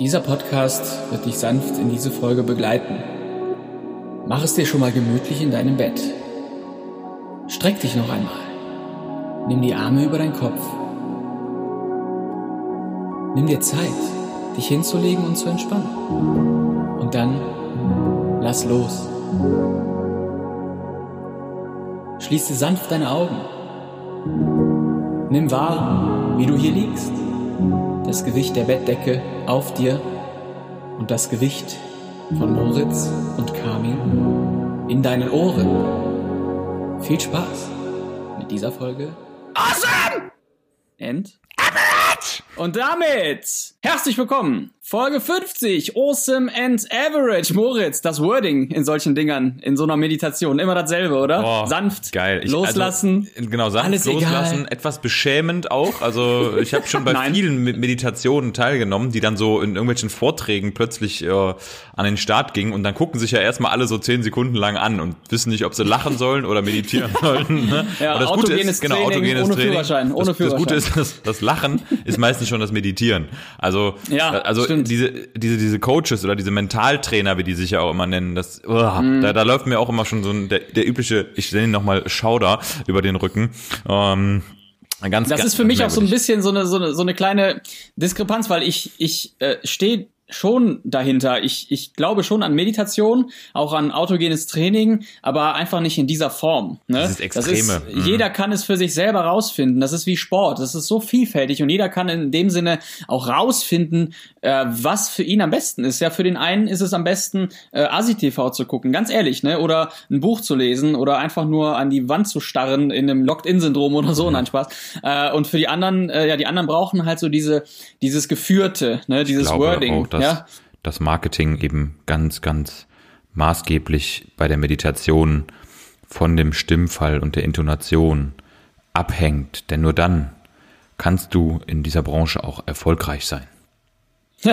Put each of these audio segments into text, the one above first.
Dieser Podcast wird dich sanft in diese Folge begleiten. Mach es dir schon mal gemütlich in deinem Bett. Streck dich noch einmal. Nimm die Arme über deinen Kopf. Nimm dir Zeit, dich hinzulegen und zu entspannen. Und dann lass los. Schließe sanft deine Augen. Nimm wahr, wie du hier liegst. Das Gewicht der Bettdecke auf dir und das Gewicht von Moritz und Carmen in deinen Ohren. Viel Spaß mit dieser Folge. Awesome! And! Und damit herzlich willkommen. Folge 50, Awesome and Average. Moritz, das Wording in solchen Dingern, in so einer Meditation, immer dasselbe, oder? Boah, sanft, geil. Ich, loslassen. Also, genau, sanft alles loslassen, egal. etwas beschämend auch. Also ich habe schon bei vielen Me- Meditationen teilgenommen, die dann so in irgendwelchen Vorträgen plötzlich äh, an den Start gingen und dann gucken sich ja erstmal alle so zehn Sekunden lang an und wissen nicht, ob sie lachen sollen oder meditieren sollen. Ne? Ja, Aber das Gute ist, genau, Training autogenes ohne Training. Führerschein, ohne das, das Gute Führerschein. ist, das, das Lachen ist meistens schon das Meditieren. Also, Ja, also stimmt. Diese, diese, diese Coaches oder diese Mentaltrainer, wie die sich ja auch immer nennen, das, uah, Mhm. da, da läuft mir auch immer schon so ein, der, der übliche, ich nenne ihn nochmal Schauder über den Rücken. Ähm, ganz, Das ganz ist für mich auch so ein bisschen so eine, so eine, so eine kleine Diskrepanz, weil ich, ich äh, stehe schon dahinter. Ich, ich glaube schon an Meditation, auch an autogenes Training, aber einfach nicht in dieser Form. Ne? Dieses Extreme. ist, Mhm. Jeder kann es für sich selber rausfinden. Das ist wie Sport. Das ist so vielfältig und jeder kann in dem Sinne auch rausfinden, äh, was für ihn am besten ist. Ja, für den einen ist es am besten, äh, ASI-TV zu gucken, ganz ehrlich, ne? Oder ein Buch zu lesen oder einfach nur an die Wand zu starren in einem Locked-In-Syndrom oder so, nein, Spaß. Äh, und für die anderen, äh, ja, die anderen brauchen halt so diese, dieses Geführte, ne? Dieses glaube Wording. auch, dass ja? das Marketing eben ganz, ganz maßgeblich bei der Meditation von dem Stimmfall und der Intonation abhängt. Denn nur dann kannst du in dieser Branche auch erfolgreich sein.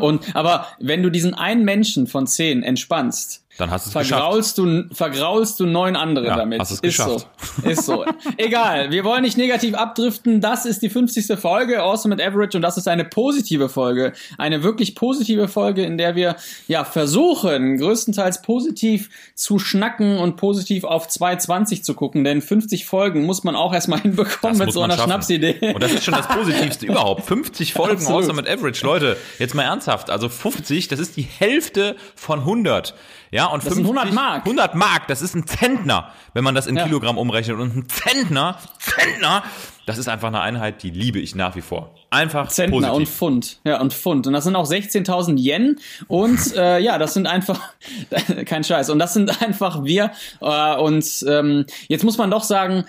und, aber wenn du diesen einen Menschen von zehn entspannst, Dann hast du es geschafft. vergraulst du, vergraulst du neun andere Ja, damit. hast es ist geschafft. so. Ist so. Egal. Wir wollen nicht negativ abdriften. Das ist die 50. Folge Awesome at Average und das ist eine positive Folge. Eine wirklich positive Folge, in der wir, ja, versuchen, größtenteils positiv zu schnacken und positiv auf 220 zu gucken, denn 50 Folgen muss man auch erstmal hinbekommen Das mit so einer schaffen. Schnapsidee. Und das ist schon das Positivste überhaupt. 50 Folgen Absolut. Awesome at Average. Leute, jetzt mal ernsthaft. Also 50, das ist die Hälfte von 100. Ja, und Das sind 100 Mark. 100 Mark, das ist ein Zentner, wenn man das in Ja. Kilogramm umrechnet. Und ein Zentner, Zentner, das ist einfach eine Einheit, die liebe ich nach wie vor. Einfach Zentner und positiv. Pfund. Ja, und Pfund. Und das sind auch 16.000 Yen. Und äh, ja, das sind einfach, kein Scheiß. Und das sind einfach wir. Äh, und ähm, jetzt muss man doch sagen,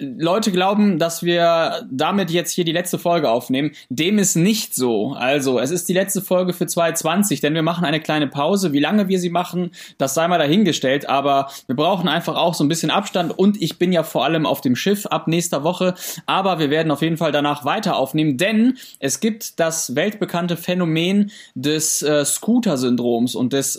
Leute glauben, dass wir damit jetzt hier die letzte Folge aufnehmen. Dem ist nicht so. Also, es ist die letzte Folge für 2020, denn wir machen eine kleine Pause. Wie lange wir sie machen, das sei mal dahingestellt. Aber wir brauchen einfach auch so ein bisschen Abstand. Und ich bin ja vor allem auf dem Schiff ab nächster Woche. Aber wir werden auf jeden Fall danach weiter aufnehmen, denn es gibt das weltbekannte Phänomen des äh, Scooter-Syndroms und des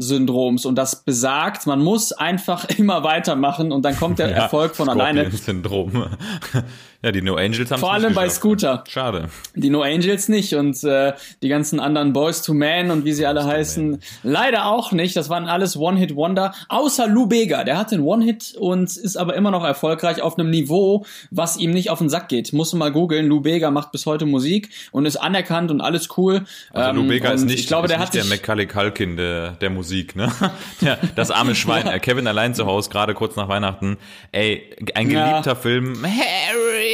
Scorpions-Syndroms. Und das besagt, man muss einfach immer weitermachen und dann kommt der Erfolg von alleine. Syndrom. Ja, die No Angels haben Vor allem bei Scooter. Schade. Die No Angels nicht und äh, die ganzen anderen Boys to Man und wie sie alle heißen, leider auch nicht. Das waren alles One-Hit-Wonder, außer Lou Bega. Der hat den One-Hit und ist aber immer noch erfolgreich auf einem Niveau, was ihm nicht auf den Sack geht. Muss mal googeln. Lou Bega macht bis heute Musik und ist anerkannt und alles cool. Also Lou Ähm, Bega ist nicht, ich glaube, der hat der Macaulay Culkin der, der Musik, ne? Der, das arme Schwein. Kevin allein zu Hause, gerade kurz nach Weihnachten. Ey, ein Ja. geliebter Film. Harry!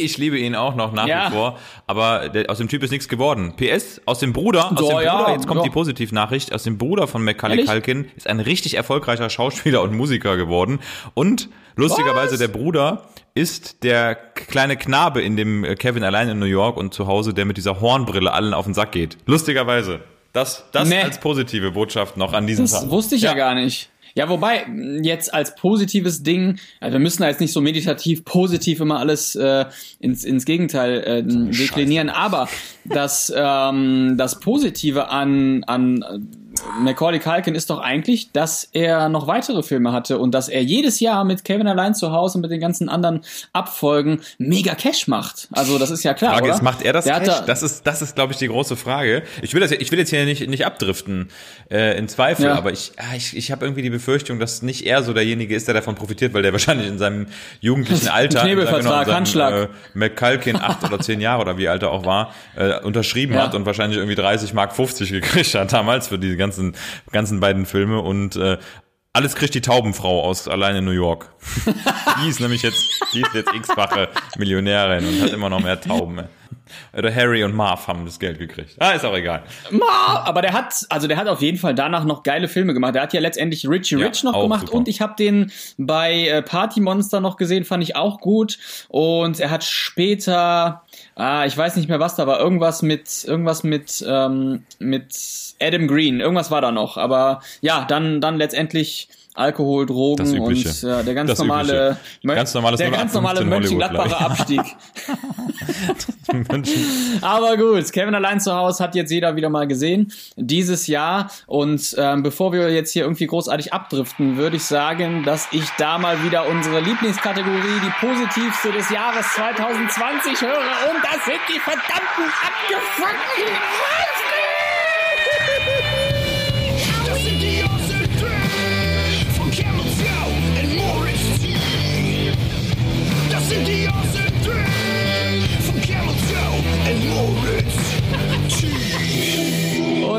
Ich liebe ihn auch noch nach Ja. wie vor. Aber der, aus dem Typ ist nichts geworden. PS, aus dem Bruder, aus So, dem ja, Bruder, jetzt kommt ja. die Positivnachricht, aus dem Bruder von Macaulay? Culkin ist ein richtig erfolgreicher Schauspieler und Musiker geworden. Und lustigerweise Was? der Bruder ist der kleine Knabe in dem äh, Kevin allein in New York und zu Hause, der mit dieser Hornbrille allen auf den Sack geht. Lustigerweise. Das, das Nee. als positive Botschaft noch an diesem das Tag. wusste ich ja. gar nicht. Ja, wobei, jetzt als positives Ding, also wir müssen da jetzt nicht so meditativ positiv immer alles äh, ins, ins Gegenteil äh, deklinieren, aber das, ähm, das Positive an, an Macaulay Culkin ist doch eigentlich, dass er noch weitere Filme hatte und dass er jedes Jahr mit Kevin allein zu Hause und mit den ganzen anderen Abfolgen mega Cash macht. Also das ist ja klar, Frage oder? ist, macht er das Der Cash? da- Das ist, das ist, glaube ich, die große Frage. Ich will das, ich will jetzt hier nicht, nicht abdriften äh, in Zweifel, Ja. aber ich, ah, ich, ich habe irgendwie die Befürchtung, dass nicht er so derjenige ist, der davon profitiert, weil der wahrscheinlich in seinem jugendlichen Alter, Knebelvertrag, seinem, Handschlag. Äh, McCulkin acht oder zehn Jahre oder wie alt er auch war, äh, unterschrieben Ja. hat und wahrscheinlich irgendwie 30 Mark 50 gekriegt hat damals für diese ganzen, ganzen beiden Filme und äh, alles kriegt die Taubenfrau aus allein in New York. die ist nämlich jetzt, die ist jetzt x-fache Millionärin und hat immer noch mehr Tauben. Oder Harry und Marv haben das Geld gekriegt. Ah, ist auch egal. Ma, aber der hat, also der hat auf jeden Fall danach noch geile Filme gemacht. Der hat ja letztendlich Richie Ja, Rich noch gemacht super. und ich habe den bei äh, Party Monster noch gesehen, fand ich auch gut. Und er hat später, ah, ich weiß nicht mehr was da war, irgendwas mit, irgendwas mit, ähm, mit Adam Green, irgendwas war da noch. Aber ja, dann, dann letztendlich Alkohol, Drogen und ja, der ganz Das normale. Ganz normales der 0 ab ganz normale 15 Mönchengladbacher. Abstieg. Aber gut, Kevin allein zu Hause hat jetzt jeder wieder mal gesehen dieses Jahr. Und ähm, bevor wir jetzt hier irgendwie großartig abdriften, würde ich sagen, dass ich da mal wieder unsere Lieblingskategorie, die positivste des Jahres 2020 höre. Und das sind die verdammten abgefuckten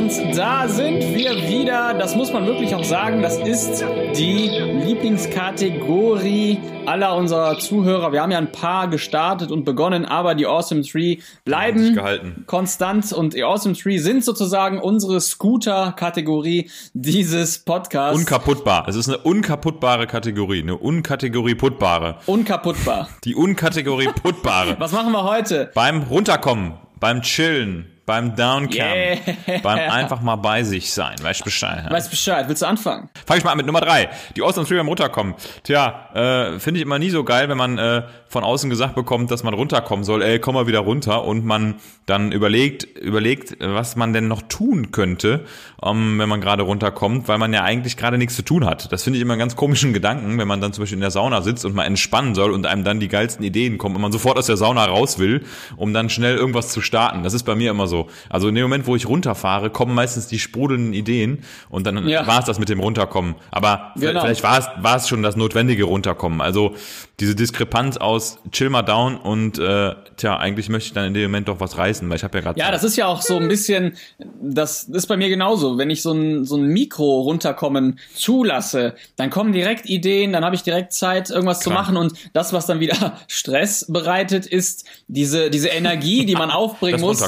Und da sind wir wieder. Das muss man wirklich auch sagen. Das ist die Lieblingskategorie aller unserer Zuhörer. Wir haben ja ein paar gestartet und begonnen, aber die Awesome Tree Haben bleiben konstant und die Awesome Tree sind sozusagen unsere Scooter-Kategorie dieses Podcasts. Unkaputtbar. Es ist eine unkaputtbare Kategorie. Eine Unkategorie puttbare. Unkaputtbar. Die Unkategorie puttbare. Was machen wir heute? beim Runterkommen, beim Chillen, beim Downcam, Yeah. beim einfach mal bei sich sein. Weißt du Bescheid? Ja? Weißt Bescheid? Willst du anfangen? Fang ich mal an mit Nummer drei. Die Awesome Three beim Runterkommen. Tja, äh, finde ich immer nie so geil, wenn man äh, von außen gesagt bekommt, dass man runterkommen soll. Ey, komm mal wieder runter. Und man dann überlegt, überlegt, was man denn noch tun könnte, ähm, wenn man gerade runterkommt, weil man ja eigentlich gerade nichts zu tun hat. Das finde ich immer einen ganz komischen Gedanken, wenn man dann zum Beispiel in der Sauna sitzt und mal entspannen soll und einem dann die geilsten Ideen kommen und man sofort aus der Sauna raus will, um dann schnell irgendwas zu starten. Das ist bei mir immer so. Also in dem Moment, wo ich runterfahre, kommen meistens die sprudelnden Ideen und dann Ja. war es das mit dem Runterkommen. Aber Genau. vielleicht war es, war es schon das notwendige Runterkommen. Also diese Diskrepanz aus chill mal down und äh, tja, eigentlich möchte ich dann in dem Moment doch was reißen, weil ich habe ja gerade Ja, das ist ja auch so ein bisschen, das ist bei mir genauso. Wenn ich so ein, so ein Mikro runterkommen zulasse, dann kommen direkt Ideen, dann habe ich direkt Zeit, irgendwas zu Klar. machen und das, was dann wieder Stress bereitet, ist diese, diese Energie, die man aufbringen muss.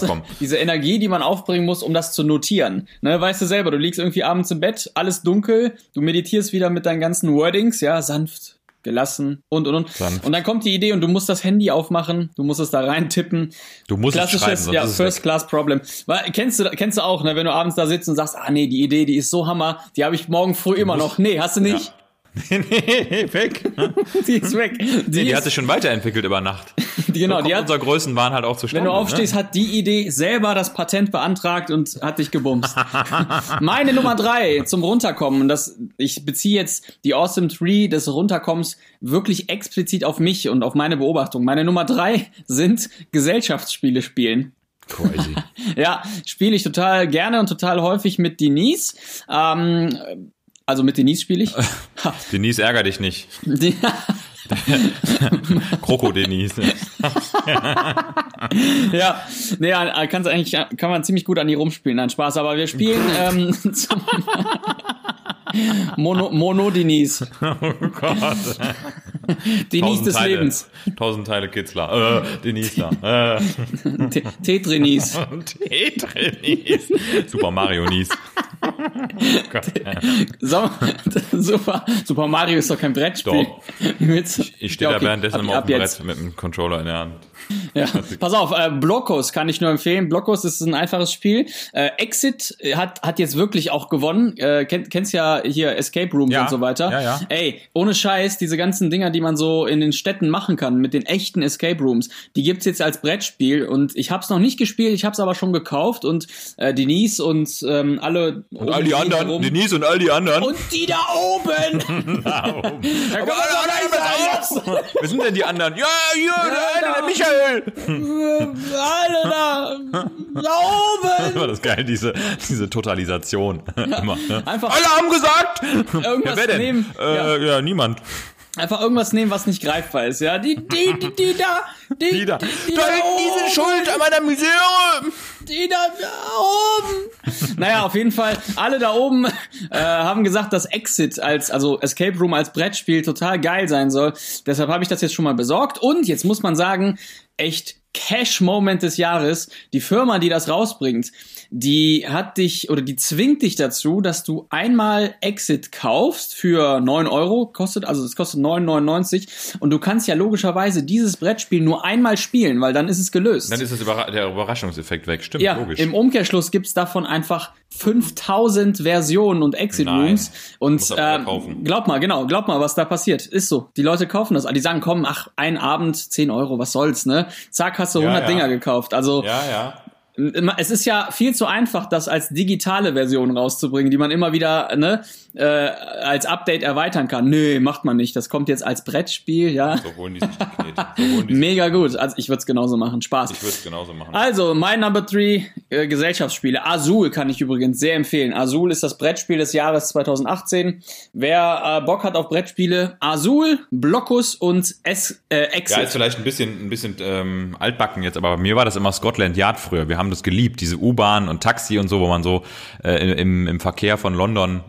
Diese Energie, die man aufbringen muss, um das zu notieren. Ne, weißt du selber, du liegst irgendwie abends im Bett, alles dunkel, du meditierst wieder mit deinen ganzen Wordings, ja, sanft, gelassen und und und. Sanft. Und dann kommt die Idee und du musst das Handy aufmachen, du musst es da rein tippen. Du musst es schreiben, Klassisches, ja, First. Class Problem. Weil, kennst du, kennst du auch, ne, wenn du abends da sitzt und sagst, ah nee, die Idee, die ist so Hammer, die habe ich morgen früh immer noch. Nee, hast du nicht. nee, weg. Die ist weg. Die, Nee, die ist, hat sich schon weiterentwickelt über Nacht. die, genau, so die hat, unser Größenwahn halt auch zustande. wenn du aufstehst, ne? hat die Idee selber das Patent beantragt und hat dich gebumst. Meine Nummer drei zum Runterkommen, und das, ich beziehe jetzt die Awesome Tree des Runterkommens wirklich explizit auf mich und auf meine Beobachtung. Meine Nummer drei sind Gesellschaftsspiele spielen. Crazy. Ja, spiele ich total gerne und total häufig mit Denise. Ähm, also mit Denise spiele ich. Denise, ärger dich nicht. die, Kroko Denise. ja, nee, kann's eigentlich, kann man ziemlich gut an die rumspielen. Nein, Spaß, aber wir spielen ähm, zum Mono, Mono Denise. Oh Gott. Denise des Teile, Lebens. Tausend Teile Kitzler. Äh, Denise da. Äh. Te- Tetrenise. Tetris. Super Mario Nies. So, Super, Super Mario ist doch kein Brettspiel. Doch. Ich stehe Ja, da okay, währenddessen ab- immer auf dem jetzt. Brett mit dem Controller in der Hand. Ja, pass auf, äh, Blockos kann ich nur empfehlen. Blockos ist ein einfaches Spiel. Äh, Exit hat, hat jetzt wirklich auch gewonnen. Äh, kenn, kennst ja hier Escape Rooms Ja, und so weiter. ja, ja. Ey, ohne Scheiß, diese ganzen Dinger, die man so in den Städten machen kann, mit den echten Escape Rooms, die gibt's jetzt als Brettspiel und ich hab's noch nicht gespielt, ich hab's aber schon gekauft und äh, Denise und ähm, alle Und all die anderen, herum- Denise und all die anderen. und die da oben. Da kann man alle lassen. auch. Wer sind denn die anderen? Ja, hier, der eine, der Michael. Alle da, da oben. War das geil, diese, diese Totalisation. Immer, ne? Einfach Alle haben gesagt. irgendwas Wer denn? nehmen. ja. Äh, ja. niemand. Einfach irgendwas nehmen, was nicht greifbar ist. Ja, die, die, die, die da, die, Die da. die, die da hinten, die oben, sind schuld an meiner Misere. die da, da oben. naja, auf jeden Fall, alle da oben äh, haben gesagt, dass Exit als, also Escape Room als Brettspiel total geil sein soll. Deshalb habe ich das jetzt schon mal besorgt. Und jetzt muss man sagen, echt Cash-Moment des Jahres. Die Firma, die das rausbringt, die hat dich oder die zwingt dich dazu, dass du einmal Exit kaufst für 9 Euro, kostet, also es kostet 9,99 und du kannst ja logischerweise dieses Brettspiel nur einmal spielen, weil dann ist es gelöst. Dann ist das Überra der Überraschungseffekt weg. Stimmt, Ja, logisch. im Umkehrschluss gibt's davon einfach 5000 Versionen und Exit. Rooms. Und kaufen. glaub mal, genau, glaub mal, was da passiert. Ist so. Die Leute kaufen das. Die sagen, komm, ach, ein Abend, 10 Euro, was soll's, ne? Zack, hast du 100 ja. Dinger gekauft. Also, ja, ja. Es ist ja viel zu einfach, das als digitale Version rauszubringen, die man immer wieder ne, äh, als Update erweitern kann. Nö, macht man nicht. Das kommt jetzt als Brettspiel, ja. So holen die sich die Knete. So holen die sich. Mega gut. Also ich würde es genauso machen. Spaß. Ich würde es genauso machen. Also, mein Number 3 äh, Gesellschaftsspiele. Azul kann ich übrigens sehr empfehlen. Azul ist das Brettspiel des Jahres 2018. Wer äh, Bock hat auf Brettspiele, Azul, Blockus und es, äh, Exit. Ja, ist vielleicht ein bisschen, ein bisschen ähm, altbacken jetzt, aber bei mir war das immer Scotland Yard früher. Wir haben das geliebt, diese U-Bahn und Taxi und so, wo man so äh, im, im Verkehr von London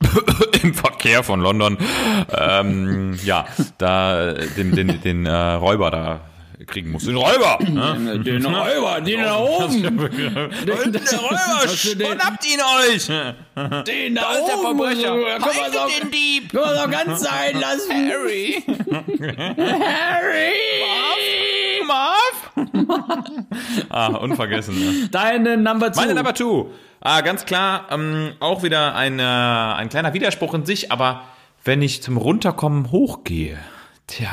im Verkehr von London ähm, ja da äh, den, den, den äh, Räuber da kriegen muss. Den Räuber! Ne? den Räuber, den da oben. Hinten der Räuber! Den- Schnappt ihn euch! Den da, Da ist der oben. Verbrecher! Haltet doch, den Dieb! kann man doch ganz sein lassen. Harry! Harry! Marv! ah, unvergessen. Ne? Deine Number 2. Meine Number Two. Ah, ganz klar, ähm, auch wieder ein, äh, ein kleiner Widerspruch in sich, aber wenn ich zum Runterkommen hochgehe, tja,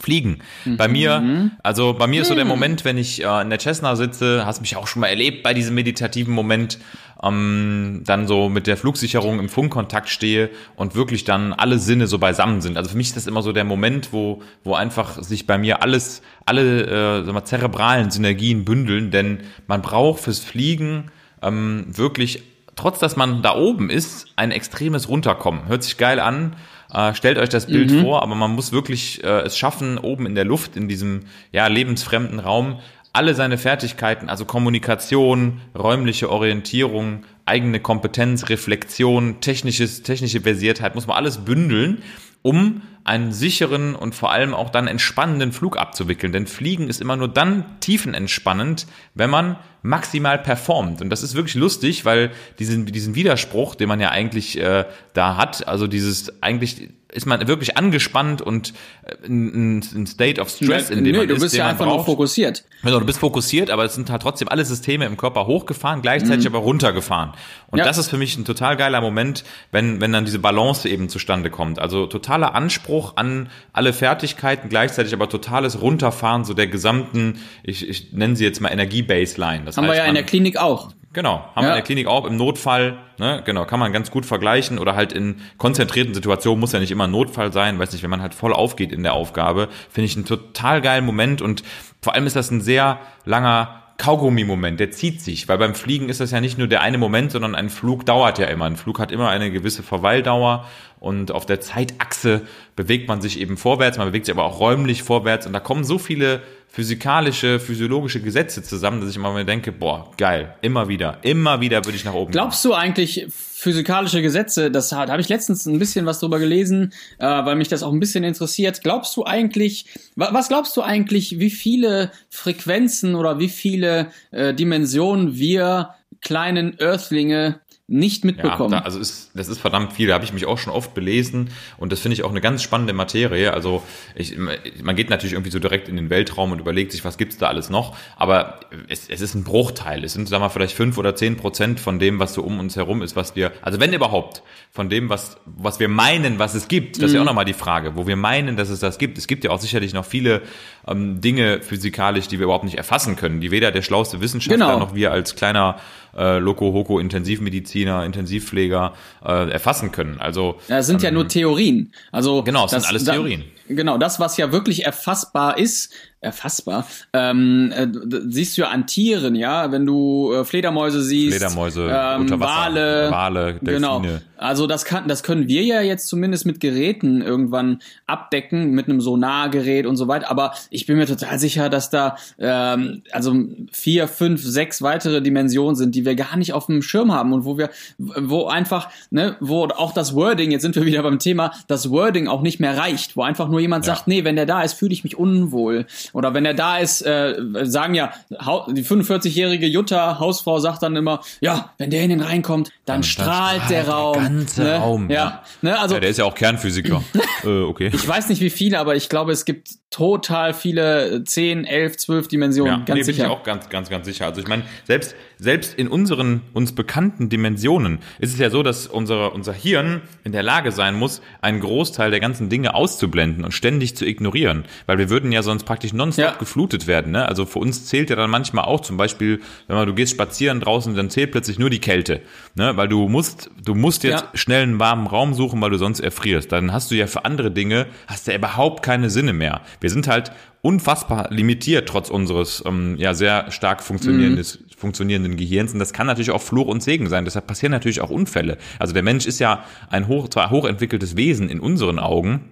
fliegen. Bei mir, also bei mir ist so der Moment, wenn ich äh, in der Cessna sitze, hast mich auch schon mal erlebt bei diesem meditativen Moment, ähm, dann so mit der Flugsicherung im Funkkontakt stehe und wirklich dann alle Sinne so beisammen sind. Also für mich ist das immer so der Moment, wo, wo einfach sich bei mir alles, alle äh, sag mal, zerebralen Synergien bündeln, denn man braucht fürs Fliegen ähm, wirklich, trotz dass man da oben ist, ein extremes Runterkommen. Hört sich geil an. Äh, stellt euch das Bild vor, aber man muss wirklich äh, es schaffen, oben in der Luft, in diesem ja, lebensfremden Raum, alle seine Fertigkeiten, also Kommunikation, räumliche Orientierung, eigene Kompetenz, Reflexion, technisches, technische Versiertheit, muss man alles bündeln, um einen sicheren und vor allem auch dann entspannenden Flug abzuwickeln. Denn Fliegen ist immer nur dann tiefenentspannend, wenn man maximal performt. Und das ist wirklich lustig, weil diesen, diesen Widerspruch, den man ja eigentlich äh, da hat, also dieses eigentlich ist man wirklich angespannt und äh, in, in State of Stress, in dem Nö, man du ist, bist ja einfach nur fokussiert. Genau, du bist fokussiert, aber es sind halt trotzdem alle Systeme im Körper hochgefahren, gleichzeitig aber runtergefahren. Und Ja. das ist für mich ein total geiler Moment, wenn, wenn dann diese Balance eben zustande kommt. Also totaler Anspruch an alle Fertigkeiten, gleichzeitig aber totales Runterfahren so der gesamten, ich, ich nenne sie jetzt mal Energie-Baseline. Das Haben wir heißt, ja in der Klinik auch. Genau, haben wir Ja. in der Klinik auch im Notfall, ne, genau, kann man ganz gut vergleichen oder halt in konzentrierten Situationen muss ja nicht immer ein Notfall sein, weiß nicht, wenn man halt voll aufgeht in der Aufgabe, finde ich einen total geilen Moment und vor allem ist das ein sehr langer Kaugummi-Moment, der zieht sich, weil beim Fliegen ist das ja nicht nur der eine Moment, sondern ein Flug dauert ja immer. Ein Flug hat immer eine gewisse Verweildauer und auf der Zeitachse bewegt man sich eben vorwärts, man bewegt sich aber auch räumlich vorwärts und da kommen so viele physikalische, physiologische Gesetze zusammen, dass ich immer mir denke, boah, geil, immer wieder, immer wieder würde ich nach oben Glaubst du eigentlich physikalische Gesetze? Das hat- da habe ich letztens ein bisschen was drüber gelesen, äh, weil mich das auch ein bisschen interessiert. Glaubst du eigentlich, wa was glaubst du eigentlich, wie viele Frequenzen oder wie viele äh, Dimensionen wir kleinen Earthlinge nicht mitbekommen. Ja, da, also ist, das ist verdammt viel. Da habe ich mich auch schon oft belesen und das finde ich auch eine ganz spannende Materie. Also ich, man geht natürlich irgendwie so direkt in den Weltraum und überlegt sich, was gibt's da alles noch. Aber es, es ist ein Bruchteil. Es sind, sagen wir mal, vielleicht fünf oder zehn Prozent von dem, was so um uns herum ist, was wir, also wenn überhaupt, von dem, was, was wir meinen, was es gibt. Das ist ja auch nochmal die Frage, wo wir meinen, dass es das gibt. Es gibt ja auch sicherlich noch viele ähm, Dinge physikalisch, die wir überhaupt nicht erfassen können, die weder der schlauste Wissenschaftler Genau. noch wir als kleiner äh, Loco-Hoco Intensivmediziner, Intensivpfleger äh, erfassen können. Also Das sind ja nur Theorien. Also Genau, es sind alles da- Theorien. Genau, das, was ja wirklich erfassbar ist, erfassbar, ähm, äh, siehst du ja an Tieren, ja, wenn du äh, Fledermäuse siehst, Fledermäuse, ähm, Wale, Wale, genau. Delfine. Also das kann, das können wir ja jetzt zumindest mit Geräten irgendwann abdecken, mit einem Sonargerät und so weiter. Aber ich bin mir total sicher, dass da ähm, also vier, fünf, sechs weitere Dimensionen sind, die wir gar nicht auf dem Schirm haben und wo wir, wo einfach, ne, wo auch das Wording, jetzt sind wir wieder beim Thema, das Wording auch nicht mehr reicht, wo einfach nur jemand Ja. sagt, nee, wenn der da ist, fühle ich mich unwohl. Oder wenn er da ist, äh, sagen ja, die 45-jährige Jutta, Hausfrau, sagt dann immer, ja, wenn der in den reinkommt, dann, Dann strahlt, strahlt der der Raum. ganze ne? Raum, Ja, ja. ne, also ja, der ist ja auch Kernphysiker. äh, okay. ich weiß nicht wie viele, aber ich glaube, es gibt total viele 10, 11, 12 Dimensionen, Ja, ganz nee, bin sicher. ich auch ganz, ganz, ganz sicher. Also ich meine, selbst, selbst in unseren uns bekannten Dimensionen ist es ja so, dass unsere, unser Hirn in der Lage sein muss, einen Großteil der ganzen Dinge auszublenden und ständig zu ignorieren. Weil wir würden ja sonst praktisch nonstop Ja. geflutet werden. Ne? Also für uns zählt ja dann manchmal auch zum Beispiel, wenn man, du gehst spazieren draußen, dann zählt plötzlich nur die Kälte. Ne? Weil du musst, du musst jetzt Ja. schnell einen warmen Raum suchen, weil du sonst erfrierst. Dann hast du ja für andere Dinge, hast du ja überhaupt keine Sinne mehr. Wir sind halt unfassbar limitiert trotz unseres ähm, ja sehr stark funktionierendes, funktionierenden Gehirns und das kann natürlich auch Fluch und Segen sein. Deshalb passieren natürlich auch Unfälle. Also der Mensch ist ja ein hoch, zwar hochentwickeltes Wesen in unseren Augen,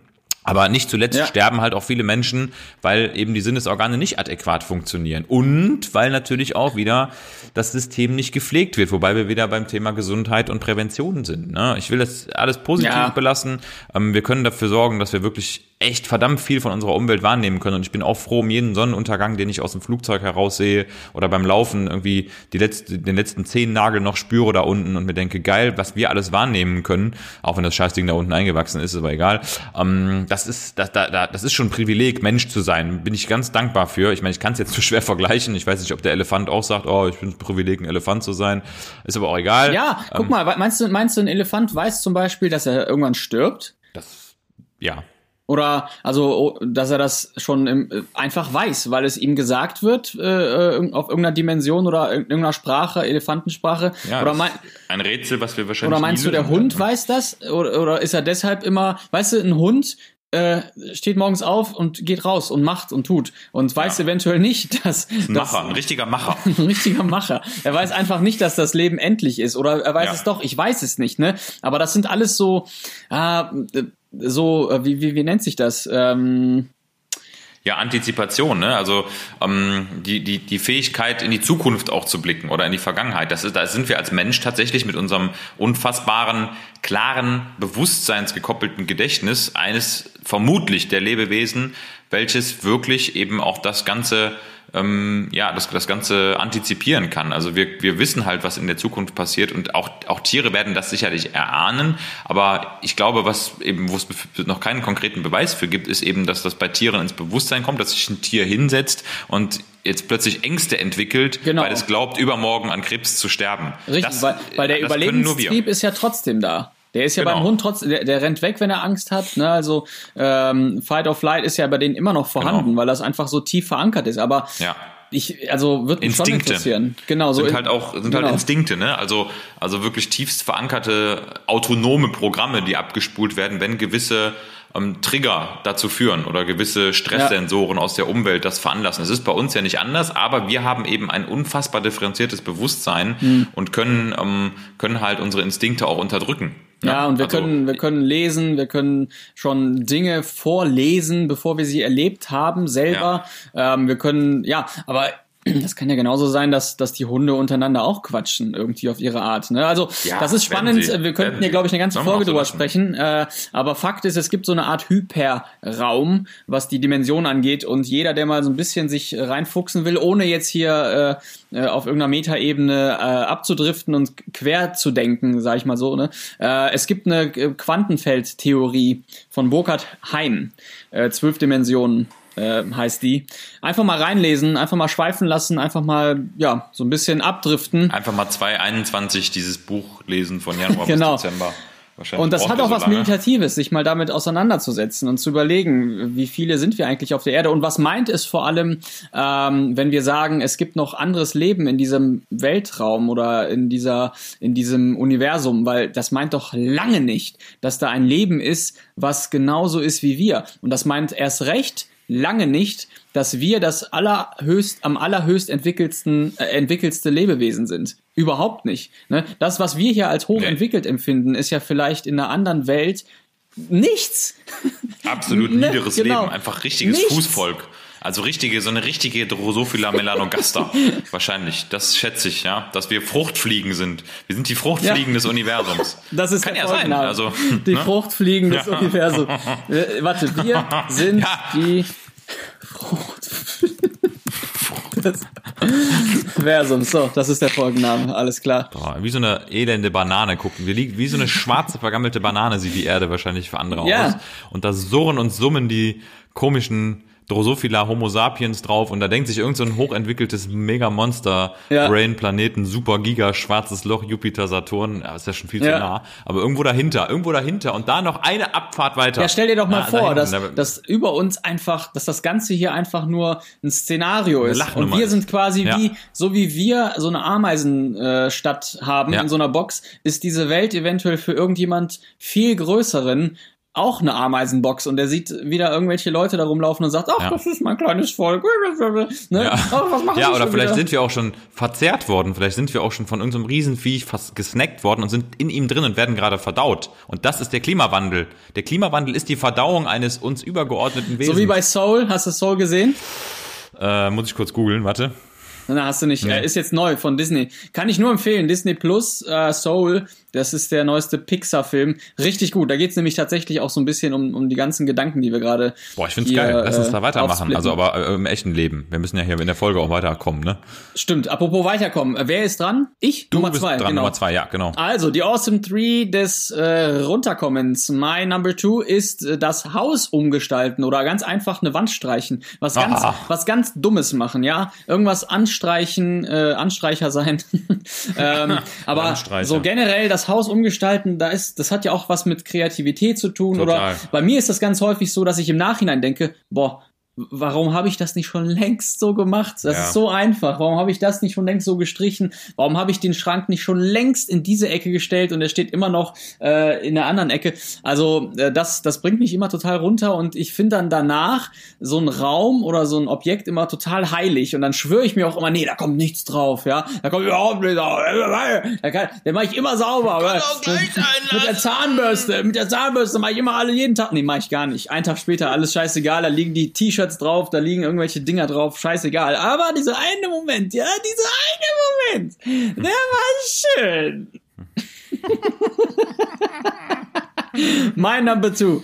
aber nicht zuletzt Ja. sterben halt auch viele Menschen, weil eben die Sinnesorgane nicht adäquat funktionieren. Und weil natürlich auch wieder das System nicht gepflegt wird, wobei wir wieder beim Thema Gesundheit und Prävention sind. Ne? Ich will das alles positiv Ja. belassen. Ähm, wir können dafür sorgen, dass wir wirklich echt verdammt viel von unserer Umwelt wahrnehmen können. Und ich bin auch froh um jeden Sonnenuntergang, den ich aus dem Flugzeug heraus sehe oder beim Laufen irgendwie die letzte, den letzten Zehennagel noch spüre da unten und mir denke, geil, was wir alles wahrnehmen können, auch wenn das Scheißding da unten eingewachsen ist, ist aber egal. Ähm, das ist, das, da, da, das ist schon ein Privileg, Mensch zu sein. Bin ich ganz dankbar für. Ich meine, ich kann es jetzt zu schwer vergleichen. Ich weiß nicht, ob der Elefant auch sagt, oh, ich bin ein Privileg, ein Elefant zu sein. Ist aber auch egal. ja, guck Ähm, mal, meinst du, meinst du, ein Elefant weiß zum Beispiel, dass er irgendwann stirbt? Das, ja. Oder also, oh, dass er das schon im, äh, einfach weiß, weil es ihm gesagt wird, äh, äh, auf irgendeiner Dimension oder in irgendeiner Sprache, Elefantensprache. ja oder, mein, ein Rätsel, was wir wahrscheinlich oder meinst du, der Hund werden. weiß das? Oder, oder ist er deshalb immer, weißt du, ein Hund äh, steht morgens auf und geht raus und macht und tut und weiß eventuell nicht, dass Ein dass- Macher, ein richtiger Macher. ein richtiger Macher. Er weiß einfach nicht, dass das Leben endlich ist. Oder er weiß Ja. es doch, ich weiß es nicht, ne? Aber das sind alles so, äh, so, äh, wie, wie, wie nennt sich das? Ähm, Ja, Antizipation, ne? Also ähm, die, die, die Fähigkeit, in die Zukunft auch zu blicken oder in die Vergangenheit. Das ist, da sind wir als Mensch tatsächlich mit unserem unfassbaren, klaren, bewusstseinsgekoppelten Gedächtnis eines vermutlich der Lebewesen, welches wirklich eben auch das Ganze ähm, ja, das, das Ganze antizipieren kann. Also wir, wir wissen halt, was in der Zukunft passiert und auch, auch Tiere werden das sicherlich erahnen. Aber ich glaube, was eben, wo es noch keinen konkreten Beweis für gibt, ist eben, dass das bei Tieren ins Bewusstsein kommt, dass sich ein Tier hinsetzt und jetzt plötzlich Ängste entwickelt, Genau. weil es glaubt, übermorgen an Krebs zu sterben. richtig, Das- weil, weil der. Überlebenstrieb ist ja trotzdem da. Der ist ja Genau. beim Hund trotzdem, der, der rennt weg, wenn er Angst hat. Ne? Also ähm, Fight or Flight ist ja bei denen immer noch vorhanden, Genau. weil das einfach so tief verankert ist. Aber Ja. ich, also wird mich schon Instinkte. interessieren. Genau, so sind in- halt auch sind genau. halt Instinkte, ne? Also also wirklich tiefst verankerte autonome Programme, die abgespult werden, wenn gewisse ähm, Trigger dazu führen oder gewisse Stresssensoren aus der Umwelt das veranlassen. Es ist bei uns ja nicht anders, aber wir haben eben ein unfassbar differenziertes Bewusstsein Mhm. und können ähm, können halt unsere Instinkte auch unterdrücken. Ne? Ja, und wir Also, können, wir können lesen, wir können schon Dinge vorlesen, bevor wir sie erlebt haben selber. Ähm, wir können, ja, aber das kann ja genauso sein, dass, dass die Hunde untereinander auch quatschen, irgendwie auf ihre Art. Ne? Also Ja, das ist spannend. sie. Wir könnten hier, glaube ich, eine ganze Folge drüber lassen. sprechen. Äh, aber Fakt ist, es gibt so eine Art Hyperraum, was die Dimension angeht. Und jeder, der mal so ein bisschen sich reinfuchsen will, ohne jetzt hier äh, äh, auf irgendeiner Metaebene äh, abzudriften und quer zu denken, sage ich mal so. Ne? Äh, es gibt eine Quantenfeldtheorie von Burkhard Hein, äh, zwölf Dimensionen äh, heißt die. Einfach mal reinlesen, einfach mal schweifen lassen, einfach mal, ja, so ein bisschen abdriften. Einfach mal 2021 dieses Buch lesen von Januar Genau. bis Dezember. Wahrscheinlich Und das hat auch so was lange. Meditatives, sich mal damit auseinanderzusetzen und zu überlegen, wie viele sind wir eigentlich auf der Erde und was meint es vor allem, ähm, wenn wir sagen, es gibt noch anderes Leben in diesem Weltraum oder in dieser, in diesem Universum, weil das meint doch lange nicht, dass da ein Leben ist, was genauso ist wie wir. Und das meint erst recht lange nicht, dass wir das allerhöchst, am allerhöchst entwickelsten, äh, entwickelste Lebewesen sind. Überhaupt nicht. Ne? Das, was wir hier als hochentwickelt empfinden, ist ja vielleicht in einer anderen Welt nichts. Absolut Ne, niederes genau. Leben, einfach richtiges Nichts. Fußvolk. Also richtige, so eine richtige Drosophila melanogaster. Wahrscheinlich. Das schätze ich, ja. Dass wir Fruchtfliegen sind. Wir sind die Fruchtfliegen Ja. des Universums. Das ist Kann ja sein. Also, die ne? Fruchtfliegen des Ja. Universums. Äh, warte, wir sind Ja. die Fruchtfliegen des Universums. So, das ist der Folgenname. Alles klar. Boah, wie so eine elende Banane gucken. Wir liegen, wie so eine schwarze, vergammelte Banane sieht die Erde wahrscheinlich für andere Ja. aus. Und da surren und summen die komischen Drosophila Homo sapiens drauf und da denkt sich irgend so ein hochentwickeltes Megamonster Ja. Brain Planeten Super Giga schwarzes Loch Jupiter Saturn ja, ist ja schon viel zu Ja. nah aber irgendwo dahinter irgendwo dahinter und da noch eine Abfahrt weiter Ja, stell dir doch mal Na, vor, da dass, dass über uns einfach, dass das Ganze hier einfach nur ein Szenario ist. Und wir sind quasi wie, so wie wir so eine Ameisenstadt äh, haben in so einer Box, ist diese Welt eventuell für irgendjemand viel größeren auch eine Ameisenbox und der sieht wieder irgendwelche Leute da rumlaufen und sagt, ach, Ja. das ist mein kleines Volk. Ne? Ja, Ach, was machen ja oder vielleicht wieder? sind wir auch schon verzehrt worden, vielleicht sind wir auch schon von irgendeinem Riesenviech fast gesnackt worden und sind in ihm drin und werden gerade verdaut. Und das ist der Klimawandel. Der Klimawandel ist die Verdauung eines uns übergeordneten Wesens. So wie bei Soul, hast du Soul gesehen? äh, muss ich kurz googeln, warte. Na, hast du nicht. Er ist jetzt neu von Disney. Kann ich nur empfehlen. Disney Plus, äh, Soul, das ist der neueste Pixar-Film. Richtig gut. Da geht's nämlich tatsächlich auch so ein bisschen um, um die ganzen Gedanken, die wir gerade. Boah, ich find's hier, geil. Lass uns äh, da weitermachen. aufsplitten. Also aber äh, im echten Leben. Wir müssen ja hier in der Folge auch weiterkommen, ne? Stimmt. Apropos weiterkommen. Äh, Wer ist dran? Ich? Du Nummer bist zwei. dran, genau. Nummer zwei, ja, genau. Also, die Awesome Three des äh, Runterkommens. My Number Two ist äh, das Haus umgestalten oder ganz einfach eine Wand streichen. Was ganz, Ah. was ganz Dummes machen, ja? Irgendwas anstreichen, äh, Anstreicher sein. ähm, aber so generell das Haus umgestalten, da ist, das hat ja auch was mit Kreativität zu tun. Total. Oder bei mir ist das ganz häufig so, dass ich im Nachhinein denke, boah, Warum habe ich das nicht schon längst so gemacht? Das Ja. ist so einfach. Warum habe ich das nicht schon längst so gestrichen? Warum habe ich den Schrank nicht schon längst in diese Ecke gestellt und er steht immer noch äh, in der anderen Ecke? Also äh, das, das bringt mich immer total runter und ich finde dann danach so ein Raum oder so ein Objekt immer total heilig und dann schwöre ich mir auch immer, nee, da kommt nichts drauf, ja, da kommt überhaupt nichts drauf. Da kann, den mache ich immer sauber. sein mit der Zahnbürste, mit der Zahnbürste mache ich immer alle jeden Tag. Nee, mache ich gar nicht. Einen Tag später alles scheißegal, da liegen die T-Shirts drauf, da liegen irgendwelche Dinger drauf, scheißegal. Aber dieser eine Moment, ja, dieser eine Moment, der war schön. mein Number Two.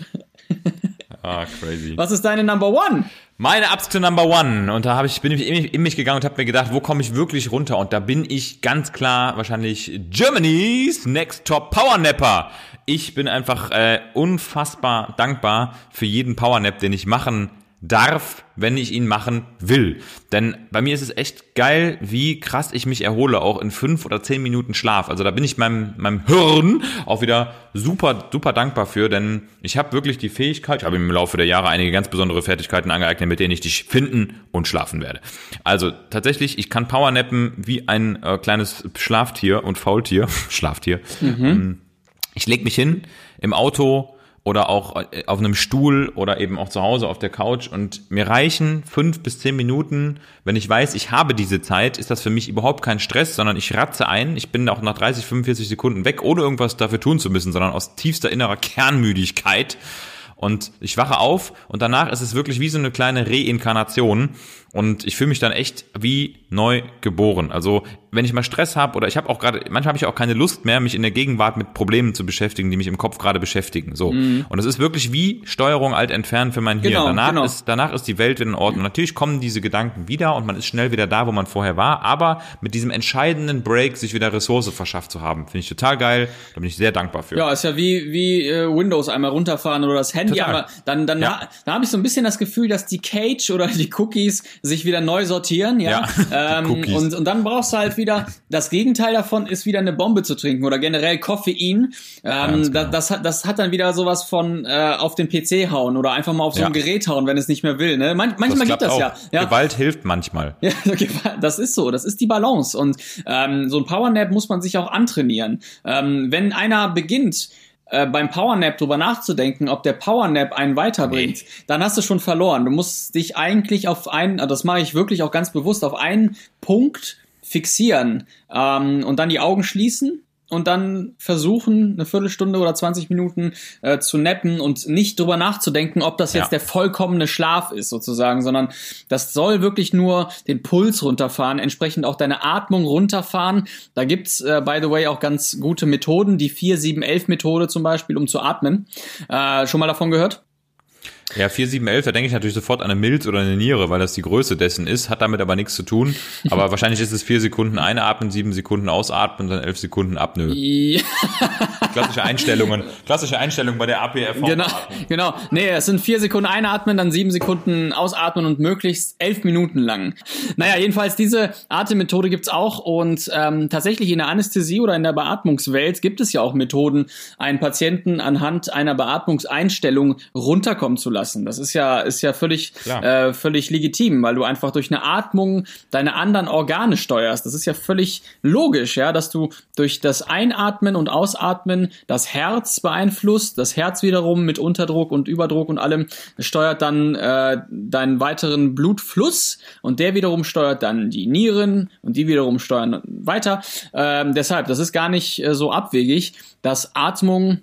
Ah, crazy. Was ist deine Number One? Meine absolute Number One. Und da habe ich, bin ich in mich, in mich gegangen und habe mir gedacht, wo komme ich wirklich runter? Und da bin ich ganz klar wahrscheinlich Germany's Next Top Power Napper. Ich bin einfach äh, unfassbar dankbar für jeden Power Nap, den ich machen darf, wenn ich ihn machen will. Denn bei mir ist es echt geil, wie krass ich mich erhole, auch in fünf oder zehn Minuten Schlaf. Also da bin ich meinem, meinem Hirn auch wieder super, super dankbar für, denn ich habe wirklich die Fähigkeit, ich habe im Laufe der Jahre einige ganz besondere Fertigkeiten angeeignet, mit denen ich dich finden und schlafen werde. Also tatsächlich, ich kann Powernappen wie ein äh, kleines Schlaftier und Faultier, Schlaftier. Ähm, Ich leg mich hin im Auto oder auch äh, auf einem Stuhl oder eben auch zu Hause auf der Couch und mir reichen fünf bis zehn Minuten. Wenn ich weiß, ich habe diese Zeit, ist das für mich überhaupt kein Stress, sondern ich ratze ein. Ich bin auch nach 30, 45 Sekunden weg, ohne irgendwas dafür tun zu müssen, sondern aus tiefster innerer Kernmüdigkeit. Und ich wache auf und danach ist es wirklich wie so eine kleine Reinkarnation. Und ich fühle mich dann echt wie neu geboren. Also wenn ich mal Stress habe oder ich habe auch gerade, manchmal habe ich auch keine Lust mehr, mich in der Gegenwart mit Problemen zu beschäftigen, die mich im Kopf gerade beschäftigen. So. Und es ist wirklich wie Steuerung alt entfernen für mein Hirn. Genau, danach, genau. ist, danach ist die Welt wieder in Ordnung. Natürlich kommen diese Gedanken wieder und man ist schnell wieder da, wo man vorher war. Aber mit diesem entscheidenden Break sich wieder Ressource verschafft zu haben, finde ich total geil. Da bin ich sehr dankbar für. Ja, ist ja wie, wie äh, Windows einmal runterfahren oder das Handy Total. einmal. Dann, dann Ja. ha, da habe ich so ein bisschen das Gefühl, dass die Cage oder die Cookies sich wieder neu sortieren, ja. Ja, Ähm, und, und dann brauchst du halt wieder, das Gegenteil davon ist wieder eine Bombe zu trinken oder generell Koffein. Ähm, Ganz genau. das, das, hat, das hat dann wieder sowas von äh, auf den PC hauen oder einfach mal auf so Ja. ein Gerät hauen, wenn es nicht mehr will. Ne? Man, manchmal geht klappt das auch. ja. ja. Gewalt hilft manchmal. Ja, das ist so, das ist die Balance. Und ähm, so ein Powernap muss man sich auch antrainieren. Ähm, wenn einer beginnt, äh, beim Powernap drüber nachzudenken, ob der Powernap einen weiterbringt, dann hast du schon verloren. Du musst dich eigentlich auf einen, also das mache ich wirklich auch ganz bewusst, auf einen Punkt fixieren ähm, und dann die Augen schließen und dann versuchen, eine Viertelstunde oder 20 Minuten äh, zu nappen und nicht drüber nachzudenken, ob das jetzt Ja. der vollkommene Schlaf ist sozusagen, sondern das soll wirklich nur den Puls runterfahren, entsprechend auch deine Atmung runterfahren. Da gibt's äh, by the way auch ganz gute Methoden, die 4-7-11-Methode zum Beispiel, um zu atmen. Äh, schon mal davon gehört? Ja, 4711, da denke ich natürlich sofort an eine Milz oder eine Niere, weil das die Größe dessen ist, hat damit aber nichts zu tun. Aber wahrscheinlich ist es vier Sekunden einatmen, sieben Sekunden ausatmen, dann elf Sekunden Apnoe. Ja. Klassische Einstellungen, klassische Einstellungen bei der APRV. Genau, genau. Nee, es sind vier Sekunden einatmen, dann sieben Sekunden ausatmen und möglichst elf Minuten lang. Naja, jedenfalls diese Atemmethode gibt's auch und ähm, tatsächlich in der Anästhesie oder in der Beatmungswelt gibt es ja auch Methoden, einen Patienten anhand einer Beatmungseinstellung runterkommen zu lassen. Das ist ja, ist ja völlig, Klar. äh, völlig legitim, weil du einfach durch eine Atmung deine anderen Organe steuerst. Das ist ja völlig logisch, ja, dass du durch das Einatmen und Ausatmen das Herz beeinflusst, das Herz wiederum mit Unterdruck und Überdruck und allem steuert dann äh, deinen weiteren Blutfluss und der wiederum steuert dann die Nieren und die wiederum steuern weiter. Ähm, deshalb, das ist gar nicht äh, so abwegig, dass Atmung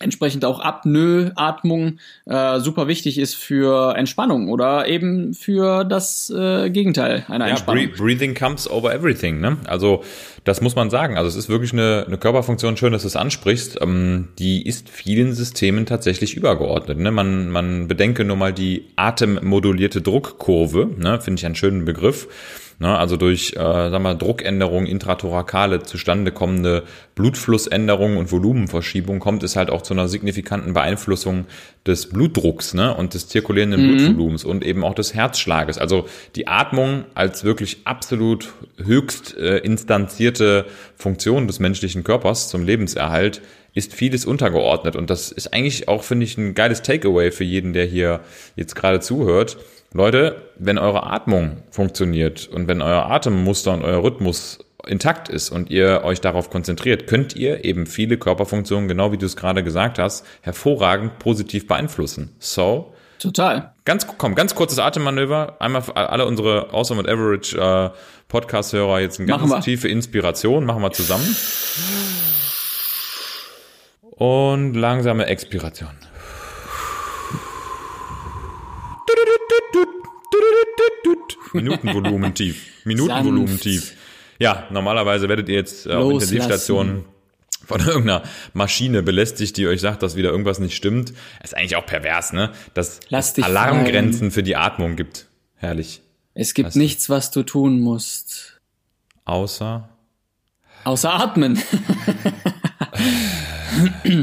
entsprechend auch Apnoe-Atmung äh, super wichtig ist für Entspannung oder eben für das äh, Gegenteil einer Ja, Entspannung. bre breathing comes over everything. Ne? Also das muss man sagen. Also es ist wirklich eine, eine Körperfunktion, schön, dass du es ansprichst. Ähm, die ist vielen Systemen tatsächlich übergeordnet. Ne? Man, man bedenke nur mal die atemmodulierte Druckkurve. Ne? Finde ich einen schönen Begriff. Ne, also durch, äh, sagen wir, Druckänderung, intrathorakale zustande kommende Blutflussänderung und Volumenverschiebung kommt es halt auch zu einer signifikanten Beeinflussung des Blutdrucks ne, und des zirkulierenden Blutvolumens und eben auch des Herzschlages. Also die Atmung als wirklich absolut höchst äh, instanzierte Funktion des menschlichen Körpers zum Lebenserhalt ist vieles untergeordnet. Und das ist eigentlich auch, finde ich, ein geiles Takeaway für jeden, der hier jetzt gerade zuhört. Leute, wenn eure Atmung funktioniert und wenn euer Atemmuster und euer Rhythmus intakt ist und ihr euch darauf konzentriert, könnt ihr eben viele Körperfunktionen, genau wie du es gerade gesagt hast, hervorragend positiv beeinflussen. So, Total. ganz, komm, ganz kurzes Atemmanöver. Einmal für alle unsere Awesome and Average äh, Podcast-Hörer jetzt eine ganz tiefe Inspiration. Machen wir zusammen. Und langsame Expiration. Minutenvolumen tief. Minutenvolumen tief. Ja, normalerweise werdet ihr jetzt äh, auf. Intensivstationen von irgendeiner Maschine belästigt, die euch sagt, dass wieder irgendwas nicht stimmt. ist eigentlich auch pervers, ne? Dass Lass es dich Alarmgrenzen für die Atmung gibt. Herrlich. Es gibt Weißt du. nichts, was du tun musst. Außer. Außer atmen.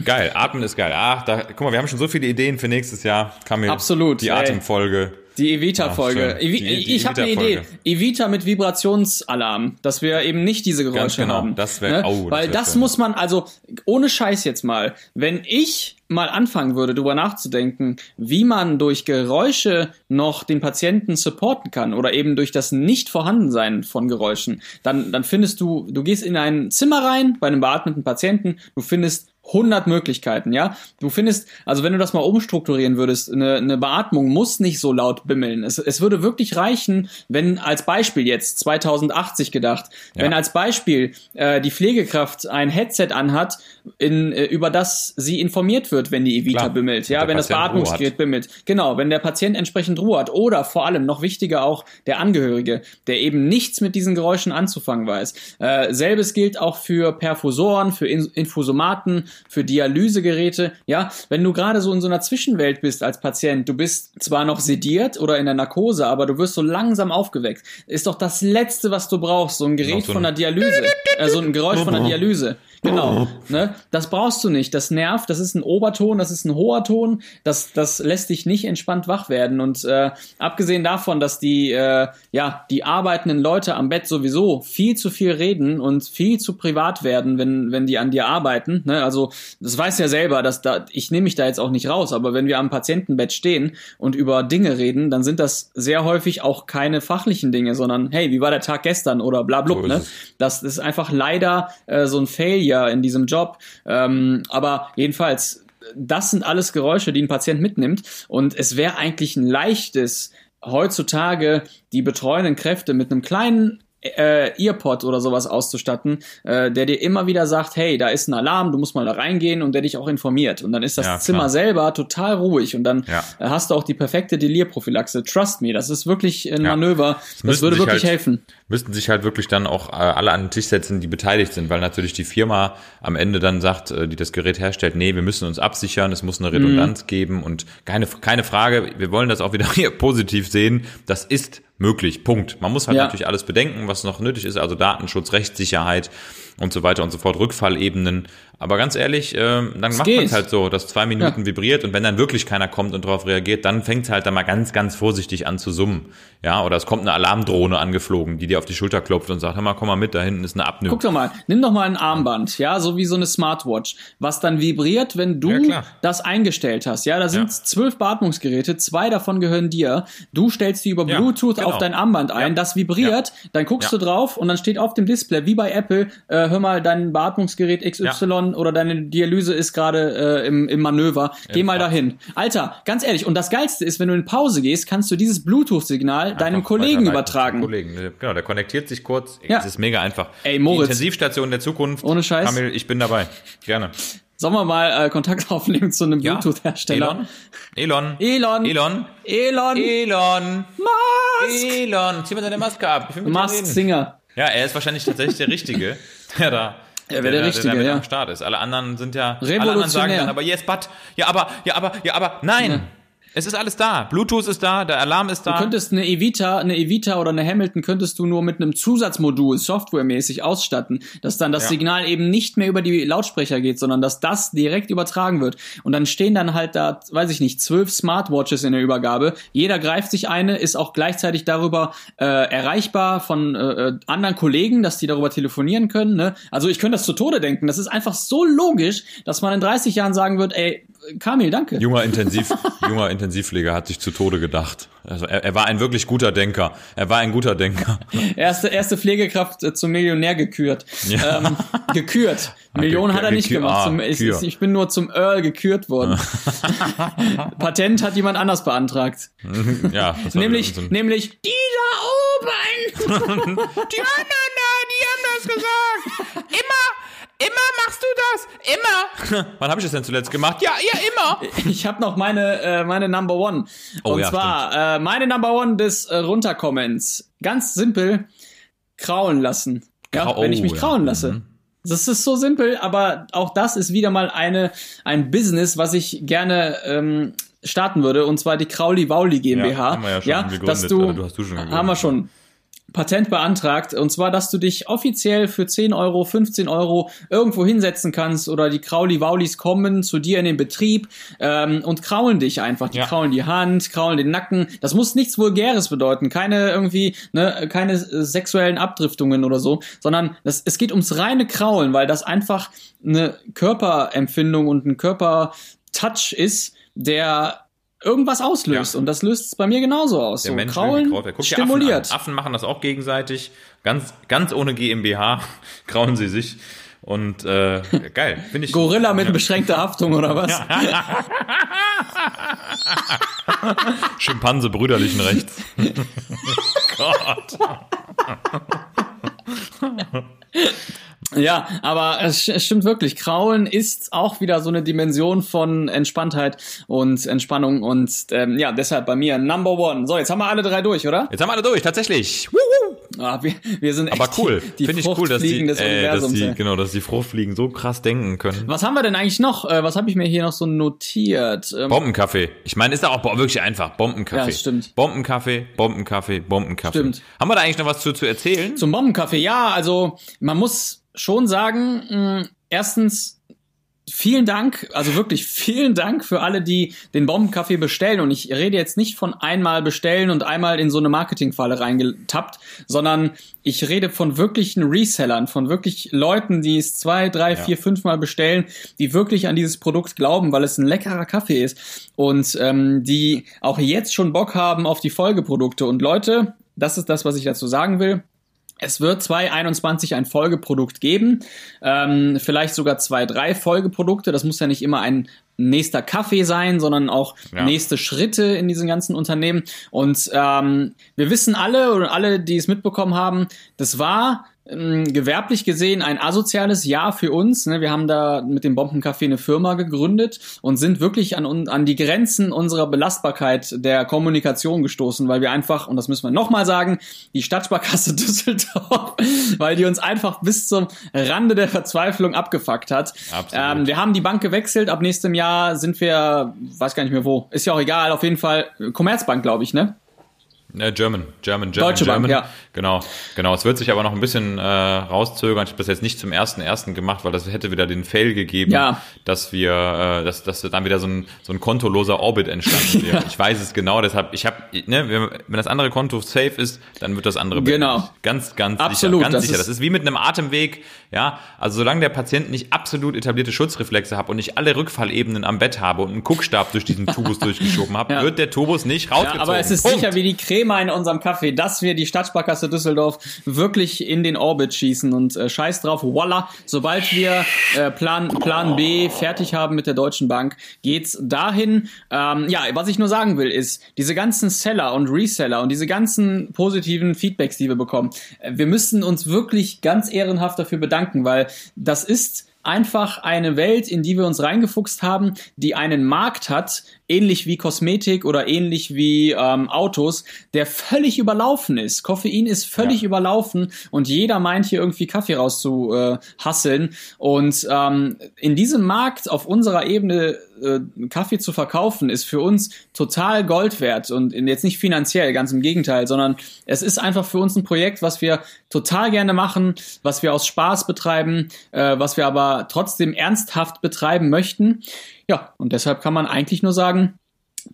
Geil, Atmen ist geil. Ach, da, guck mal, wir haben schon so viele Ideen für nächstes Jahr. Kam mir Absolut, Die ey. Atemfolge. Die Evita-Folge. Evi ich habe eine Idee. Evita mit Vibrationsalarm, dass wir eben nicht diese Geräusche genau. haben. Das wär- oh, das Weil das schön. muss man, also ohne Scheiß jetzt mal, wenn ich mal anfangen würde, darüber nachzudenken, wie man durch Geräusche noch den Patienten supporten kann oder eben durch das Nicht-Vorhandensein von Geräuschen, dann, dann findest du, du gehst in ein Zimmer rein bei einem beatmeten Patienten, du findest 100 Möglichkeiten, ja. Du findest, also wenn du das mal umstrukturieren würdest, eine, eine Beatmung muss nicht so laut bimmeln. Es, es würde wirklich reichen, wenn als Beispiel jetzt 2080 gedacht, Ja. wenn als Beispiel äh, die Pflegekraft ein Headset anhat, in, äh, über das sie informiert wird, wenn die Evita Klar. bimmelt, ja, wenn das Patient Ruhe Beatmungsgerät bimmelt. Genau, wenn der Patient entsprechend Ruhe hat oder vor allem noch wichtiger auch der Angehörige, der eben nichts mit diesen Geräuschen anzufangen weiß. Äh, selbes gilt auch für Perfusoren, für In Infusomaten, für Dialysegeräte. Ja, wenn du gerade so in so einer Zwischenwelt bist als Patient, du bist zwar noch sediert oder in der Narkose, aber du wirst so langsam aufgeweckt. Ist doch das Letzte, was du brauchst, so ein Gerät so von der Dialyse, äh, so ein Geräusch von der Dialyse. Genau, ne? Das brauchst du nicht. Das nervt. Das ist ein Oberton, das ist ein hoher Ton. Das, das lässt dich nicht entspannt wach werden. Und äh, abgesehen davon, dass die, äh, ja, die arbeitenden Leute am Bett sowieso viel zu viel reden und viel zu privat werden, wenn, wenn die an dir arbeiten. Ne? Also das weiß ja selber, dass da, ich nehme mich da jetzt auch nicht raus, aber wenn wir am Patientenbett stehen und über Dinge reden, dann sind das sehr häufig auch keine fachlichen Dinge, sondern hey, wie war der Tag gestern oder bla blub, So ne? Das ist einfach leider äh, so ein Failure in diesem Job. Ähm, aber jedenfalls, das sind alles Geräusche, die ein Patient mitnimmt. Und es wäre eigentlich ein leichtes, heutzutage die betreuenden Kräfte mit einem kleinen äh, Earpod oder sowas auszustatten, äh, der dir immer wieder sagt, hey, da ist ein Alarm, du musst mal da reingehen und der dich auch informiert. Und dann ist das Ja, Zimmer selber total ruhig und dann Ja. hast du auch die perfekte Delirprophylaxe. Trust me, das ist wirklich ein Ja. Manöver. Das müssten würde wirklich halt- helfen. Müssten sich halt wirklich dann auch äh, alle an den Tisch setzen, die beteiligt sind, weil natürlich die Firma am Ende dann sagt, äh, die das Gerät herstellt, nee, wir müssen uns absichern, es muss eine Redundanz Mhm. geben und keine, keine Frage, wir wollen das auch wieder hier positiv sehen, das ist möglich, Punkt. Man muss halt Ja. natürlich alles bedenken, was noch nötig ist, also Datenschutz, Rechtssicherheit und so weiter und so fort, Rückfallebenen. Aber ganz ehrlich, äh, dann macht man es halt so, dass zwei Minuten Ja. vibriert und wenn dann wirklich keiner kommt und darauf reagiert, dann fängt es halt dann mal ganz, ganz vorsichtig an zu summen. Ja, oder es kommt eine Alarmdrohne angeflogen, die dir auf die Schulter klopft und sagt, hör mal, komm mal mit, da hinten ist eine Apnoe. Guck doch mal, nimm doch mal ein Armband, ja, so wie so eine Smartwatch, was dann vibriert, wenn du Ja, das eingestellt hast. Ja, da sind Ja. zwölf Beatmungsgeräte, zwei davon gehören dir. Du stellst die über Ja, Bluetooth genau. auf dein Armband ein, Ja. das vibriert, dann guckst Ja. du drauf und dann steht auf dem Display, wie bei Apple, äh, hör mal, dein Beatmungsgerät XY oder deine Dialyse ist gerade äh, im, im Manöver. Geh mal Fahrt. dahin. Alter, ganz ehrlich, und das Geilste ist, wenn du in Pause gehst, kannst du dieses Bluetooth-Signal deinem Kollegen übertragen. Kollegen. Genau, der konnektiert sich kurz. Ja. Es ist mega einfach. Ey, Moritz. Die Intensivstation der Zukunft. Ohne Scheiß. Kamil, ich bin dabei. Gerne. Sollen wir mal äh, Kontakt aufnehmen zu einem Ja. Bluetooth-Hersteller? Elon. Elon. Elon. Elon. Elon. Musk. Elon. Zieh mal deine Maske ab. Musk. Singer. Ja, er ist wahrscheinlich tatsächlich der Richtige, der da. Er wäre der Richtige, damit ja. am Start ist. Alle anderen sind ja. Alle anderen sagen dann aber yes, but. Ja, aber, ja, aber, ja, aber. Nein. Es ist alles da. Bluetooth ist da, der Alarm ist da. Du könntest eine Evita, eine Evita oder eine Hamilton könntest du nur mit einem Zusatzmodul softwaremäßig ausstatten, dass dann das Ja. Signal eben nicht mehr über die Lautsprecher geht, sondern dass das direkt übertragen wird. Und dann stehen dann halt da, weiß ich nicht, zwölf Smartwatches in der Übergabe. Jeder greift sich eine, ist auch gleichzeitig darüber äh, erreichbar von äh, äh, anderen Kollegen, dass die darüber telefonieren können. Ne? Also ich könnte das zu Tode denken. Das ist einfach so logisch, dass man in 30 Jahren sagen wird, ey, Kamil, danke. Junger, Intensiv, junger Intensivpfleger hat sich zu Tode gedacht. Also er, er war ein wirklich guter Denker. Er war ein guter Denker. Erste, erste Pflegekraft äh, zum Millionär gekürt. Ja. Ähm, gekürt. Millionen hat er nicht gemacht. ah, Zum, ich, ich bin nur zum Earl gekürt worden. Patent hat jemand anders beantragt. Ja, Nämlich, nämlich die da oben. die anderen da, die haben das gesagt. Immer, immer machst du das. Immer. Wann habe ich das denn zuletzt gemacht? Ja, ja, immer. Ich habe noch meine, äh, meine Number One. Oh Und ja, zwar äh, meine Number One des äh, Runterkommens. Ganz simpel, kraulen lassen. Ja, Krau- wenn ich oh, mich ja. kraulen lasse. Mhm. Das ist so simpel, aber auch das ist wieder mal eine, ein Business, was ich gerne ähm, starten würde, und zwar die Krauli Wauli GmbH. Ja, haben wir ja schon gegründet, dass du, du hast du schon gegründet. haben wir schon. Patent beantragt, und zwar, dass du dich offiziell für 10 Euro, 15 Euro irgendwo hinsetzen kannst oder die Krauli-Waulis kommen zu dir in den Betrieb ähm, und kraulen dich einfach. Die Ja. kraulen die Hand, kraulen den Nacken. Das muss nichts Vulgäres bedeuten, keine irgendwie, ne, keine sexuellen Abdriftungen oder so, sondern das, es geht ums reine Kraulen, weil das einfach eine Körperempfindung und ein Körpertouch ist, der irgendwas auslöst. Ja. Und das löst es bei mir genauso aus. Der so, Mensch kraulen gekraut werden. Guck dir stimuliert. Affen. Affen machen das auch gegenseitig. Ganz, ganz ohne GmbH krauen sie sich. Und äh, geil, finde ich. Gorilla mit beschränkter Haftung oder was? Schimpanse brüderlichen Rechts. Gott. Ja, aber es, stimmt wirklich. Kraulen ist auch wieder so eine Dimension von Entspanntheit und Entspannung und ähm, ja, deshalb bei mir Number One. So, jetzt haben wir alle drei durch, oder? Jetzt haben wir alle durch, tatsächlich. Wuhu. Ah, wir, wir sind echt Aber cool, finde ich cool, dass die, äh, dass die, genau, dass die Fruchtfliegen so krass denken können. Was haben wir denn eigentlich noch? Äh, was habe ich mir hier noch so notiert? Ähm, Bombenkaffee. Ich meine, ist auch wirklich einfach. Bombenkaffee. Ja, stimmt. Bombenkaffee, Bombenkaffee, Bombenkaffee. Stimmt. Haben wir da eigentlich noch was zu, zu erzählen? Zum Bombenkaffee, ja, also man muss schon sagen, mh, erstens vielen Dank, also wirklich vielen Dank für alle, die den Bombenkaffee bestellen. Und ich rede jetzt nicht von einmal bestellen und einmal in so eine Marketingfalle reingetappt, sondern ich rede von wirklichen Resellern, von wirklich Leuten, die es zwei, drei, vier, fünf Mal bestellen, die wirklich an dieses Produkt glauben, weil es ein leckerer Kaffee ist und ähm, die auch jetzt schon Bock haben auf die Folgeprodukte. Und Leute, das ist das, was ich dazu sagen will. Es wird 2021 ein Folgeprodukt geben, ähm, vielleicht sogar zwei, drei Folgeprodukte. Das muss ja nicht immer ein nächster Kaffee sein, sondern auch Ja. nächste Schritte in diesen ganzen Unternehmen. Und ähm, wir wissen alle oder alle, die es mitbekommen haben, das war gewerblich gesehen ein asoziales Jahr für uns. Ne? Wir haben da mit dem Bombencafé eine Firma gegründet und sind wirklich an, an die Grenzen unserer Belastbarkeit der Kommunikation gestoßen, weil wir einfach, und das müssen wir nochmal sagen, die Stadtsparkasse Düsseldorf, weil die uns einfach bis zum Rande der Verzweiflung abgefuckt hat. Ähm, wir haben die Bank gewechselt, ab nächstem Jahr sind wir, weiß gar nicht mehr wo, ist ja auch egal, auf jeden Fall Commerzbank, glaube ich, ne? Äh, German, German, German, Deutsche Bank, German. ja. Genau, genau. Es wird sich aber noch ein bisschen äh, rauszögern. Ich habe das jetzt nicht zum ersten ersten gemacht, weil das hätte wieder den Fail gegeben, Ja. dass wir, äh, dass, dass dann wieder so ein, so ein kontoloser Orbit entstanden wäre. Ich weiß es genau, deshalb, ich habe, ne, wenn das andere Konto safe ist, dann wird das andere Genau. beendet. Ganz, ganz Absolut, sicher. Ganz das sicher. ist- das ist wie mit einem Atemweg, ja. Also solange der Patient nicht absolut etablierte Schutzreflexe hat und nicht alle Rückfallebenen am Bett habe und einen Guckstab durch diesen Tubus durchgeschoben habe, Ja. wird der Tubus nicht rausgezogen. Ja, aber es ist Punkt. sicher wie die Crema in unserem Kaffee, dass wir die Stadtsparkasse Düsseldorf wirklich in den Orbit schießen und äh, scheiß drauf, voila, sobald wir äh, Plan, Plan B fertig haben mit der Deutschen Bank, geht's dahin. Ähm, ja, was ich nur sagen will, ist, diese ganzen Seller und Reseller und diese ganzen positiven Feedbacks, die wir bekommen, äh, wir müssen uns wirklich ganz ehrenhaft dafür bedanken, weil das ist einfach eine Welt, in die wir uns reingefuchst haben, die einen Markt hat, ähnlich wie Kosmetik oder ähnlich wie ähm, Autos, der völlig überlaufen ist. Koffein ist völlig Ja. überlaufen und jeder meint hier irgendwie Kaffee rauszuhasseln. Äh, und ähm, in diesem Markt auf unserer Ebene äh, Kaffee zu verkaufen, ist für uns total Gold wert und jetzt nicht finanziell, ganz im Gegenteil, sondern es ist einfach für uns ein Projekt, was wir total gerne machen, was wir aus Spaß betreiben, äh, was wir aber trotzdem ernsthaft betreiben möchten. Ja, und deshalb kann man eigentlich nur sagen,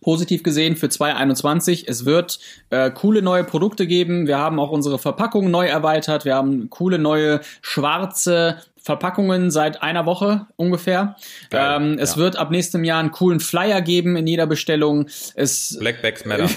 positiv gesehen für 2021. Es wird äh, coole neue Produkte geben. Wir haben auch unsere Verpackung neu erweitert. Wir haben coole neue schwarze Verpackungen seit einer Woche ungefähr. Geil, ähm, es ja. wird ab nächstem Jahr einen coolen Flyer geben in jeder Bestellung. Es, Blackbacks matter.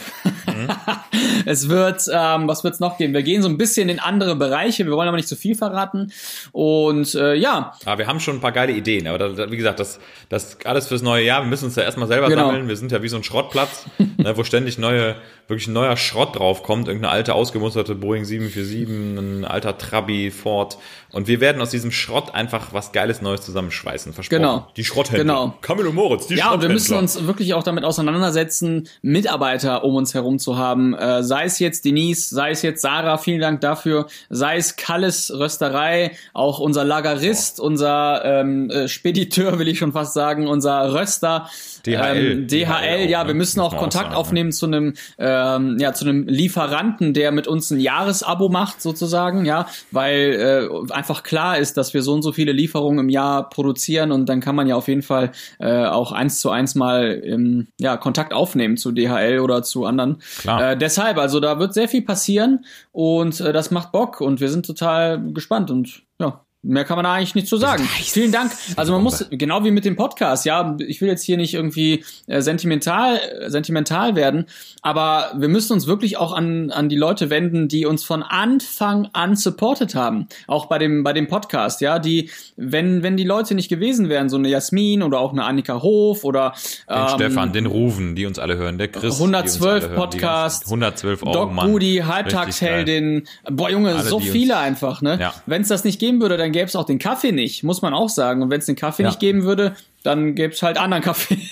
es wird, ähm, was wird's noch geben? Wir gehen so ein bisschen in andere Bereiche. Wir wollen aber nicht zu viel verraten. Und äh, ja, Aber wir haben schon ein paar geile Ideen. Aber da, da, wie gesagt, das, das alles fürs neue Jahr. Wir müssen uns da erstmal selber Genau. sammeln. Wir sind ja wie so ein Schrottplatz, ne, wo ständig neue, wirklich ein neuer Schrott draufkommt. Irgendeine alte, ausgemusterte Boeing 747, ein alter Trabi, Ford. Und wir werden aus diesem Schrott einfach was Geiles Neues zusammenschweißen. Versprochen. Genau. Die Schrotthändler. Genau. Camillo Moritz, die Ja, und wir Schrotthändler. müssen uns wirklich auch damit auseinandersetzen, Mitarbeiter um uns herum zu haben. Äh, sei es jetzt Denise, sei es jetzt Sarah, vielen Dank dafür, sei es Kalles Rösterei, auch unser Lagerist, unser ähm, äh, Spediteur, will ich schon fast sagen, unser Röster. DHL. Ähm, DHL, DHL ja, auch, wir ne? müssen auch Kontakt ne? aufnehmen zu einem, ähm, ja, zu einem Lieferanten, der mit uns ein Jahresabo macht, sozusagen, ja, weil äh, einfach klar ist, dass wir so und so viele Lieferungen im Jahr produzieren und dann kann man ja auf jeden Fall äh, auch eins zu eins mal ähm, ja, Kontakt aufnehmen zu DHL oder zu anderen. Klar. Äh, deshalb, also da wird sehr viel passieren und äh, das macht Bock und wir sind total gespannt und ja, Mehr kann man da eigentlich nicht zu sagen. Vielen Dank. Also man muss, genau wie mit dem Podcast, ja, ich will jetzt hier nicht irgendwie äh, sentimental, äh, sentimental werden, aber wir müssen uns wirklich auch an, an die Leute wenden, die uns von Anfang an supportet haben. Auch bei dem, bei dem Podcast, ja, die, wenn, wenn die Leute nicht gewesen wären, so eine Jasmin oder auch eine Annika Hof oder Den ähm, Stefan, den Ruven, die uns alle hören, der Chris. die uns 112 alle hören, die Podcast, ganzen 112 Euro, Doc Mann. Geil. Halbtagsheldin. Boah, Junge, Alle, so viele einfach, ne? Ja. Wenn es das nicht geben würde, dann gäbe es auch den Kaffee nicht, muss man auch sagen. Und wenn es den Kaffee Ja. nicht geben würde, dann gäbe es halt anderen Kaffee.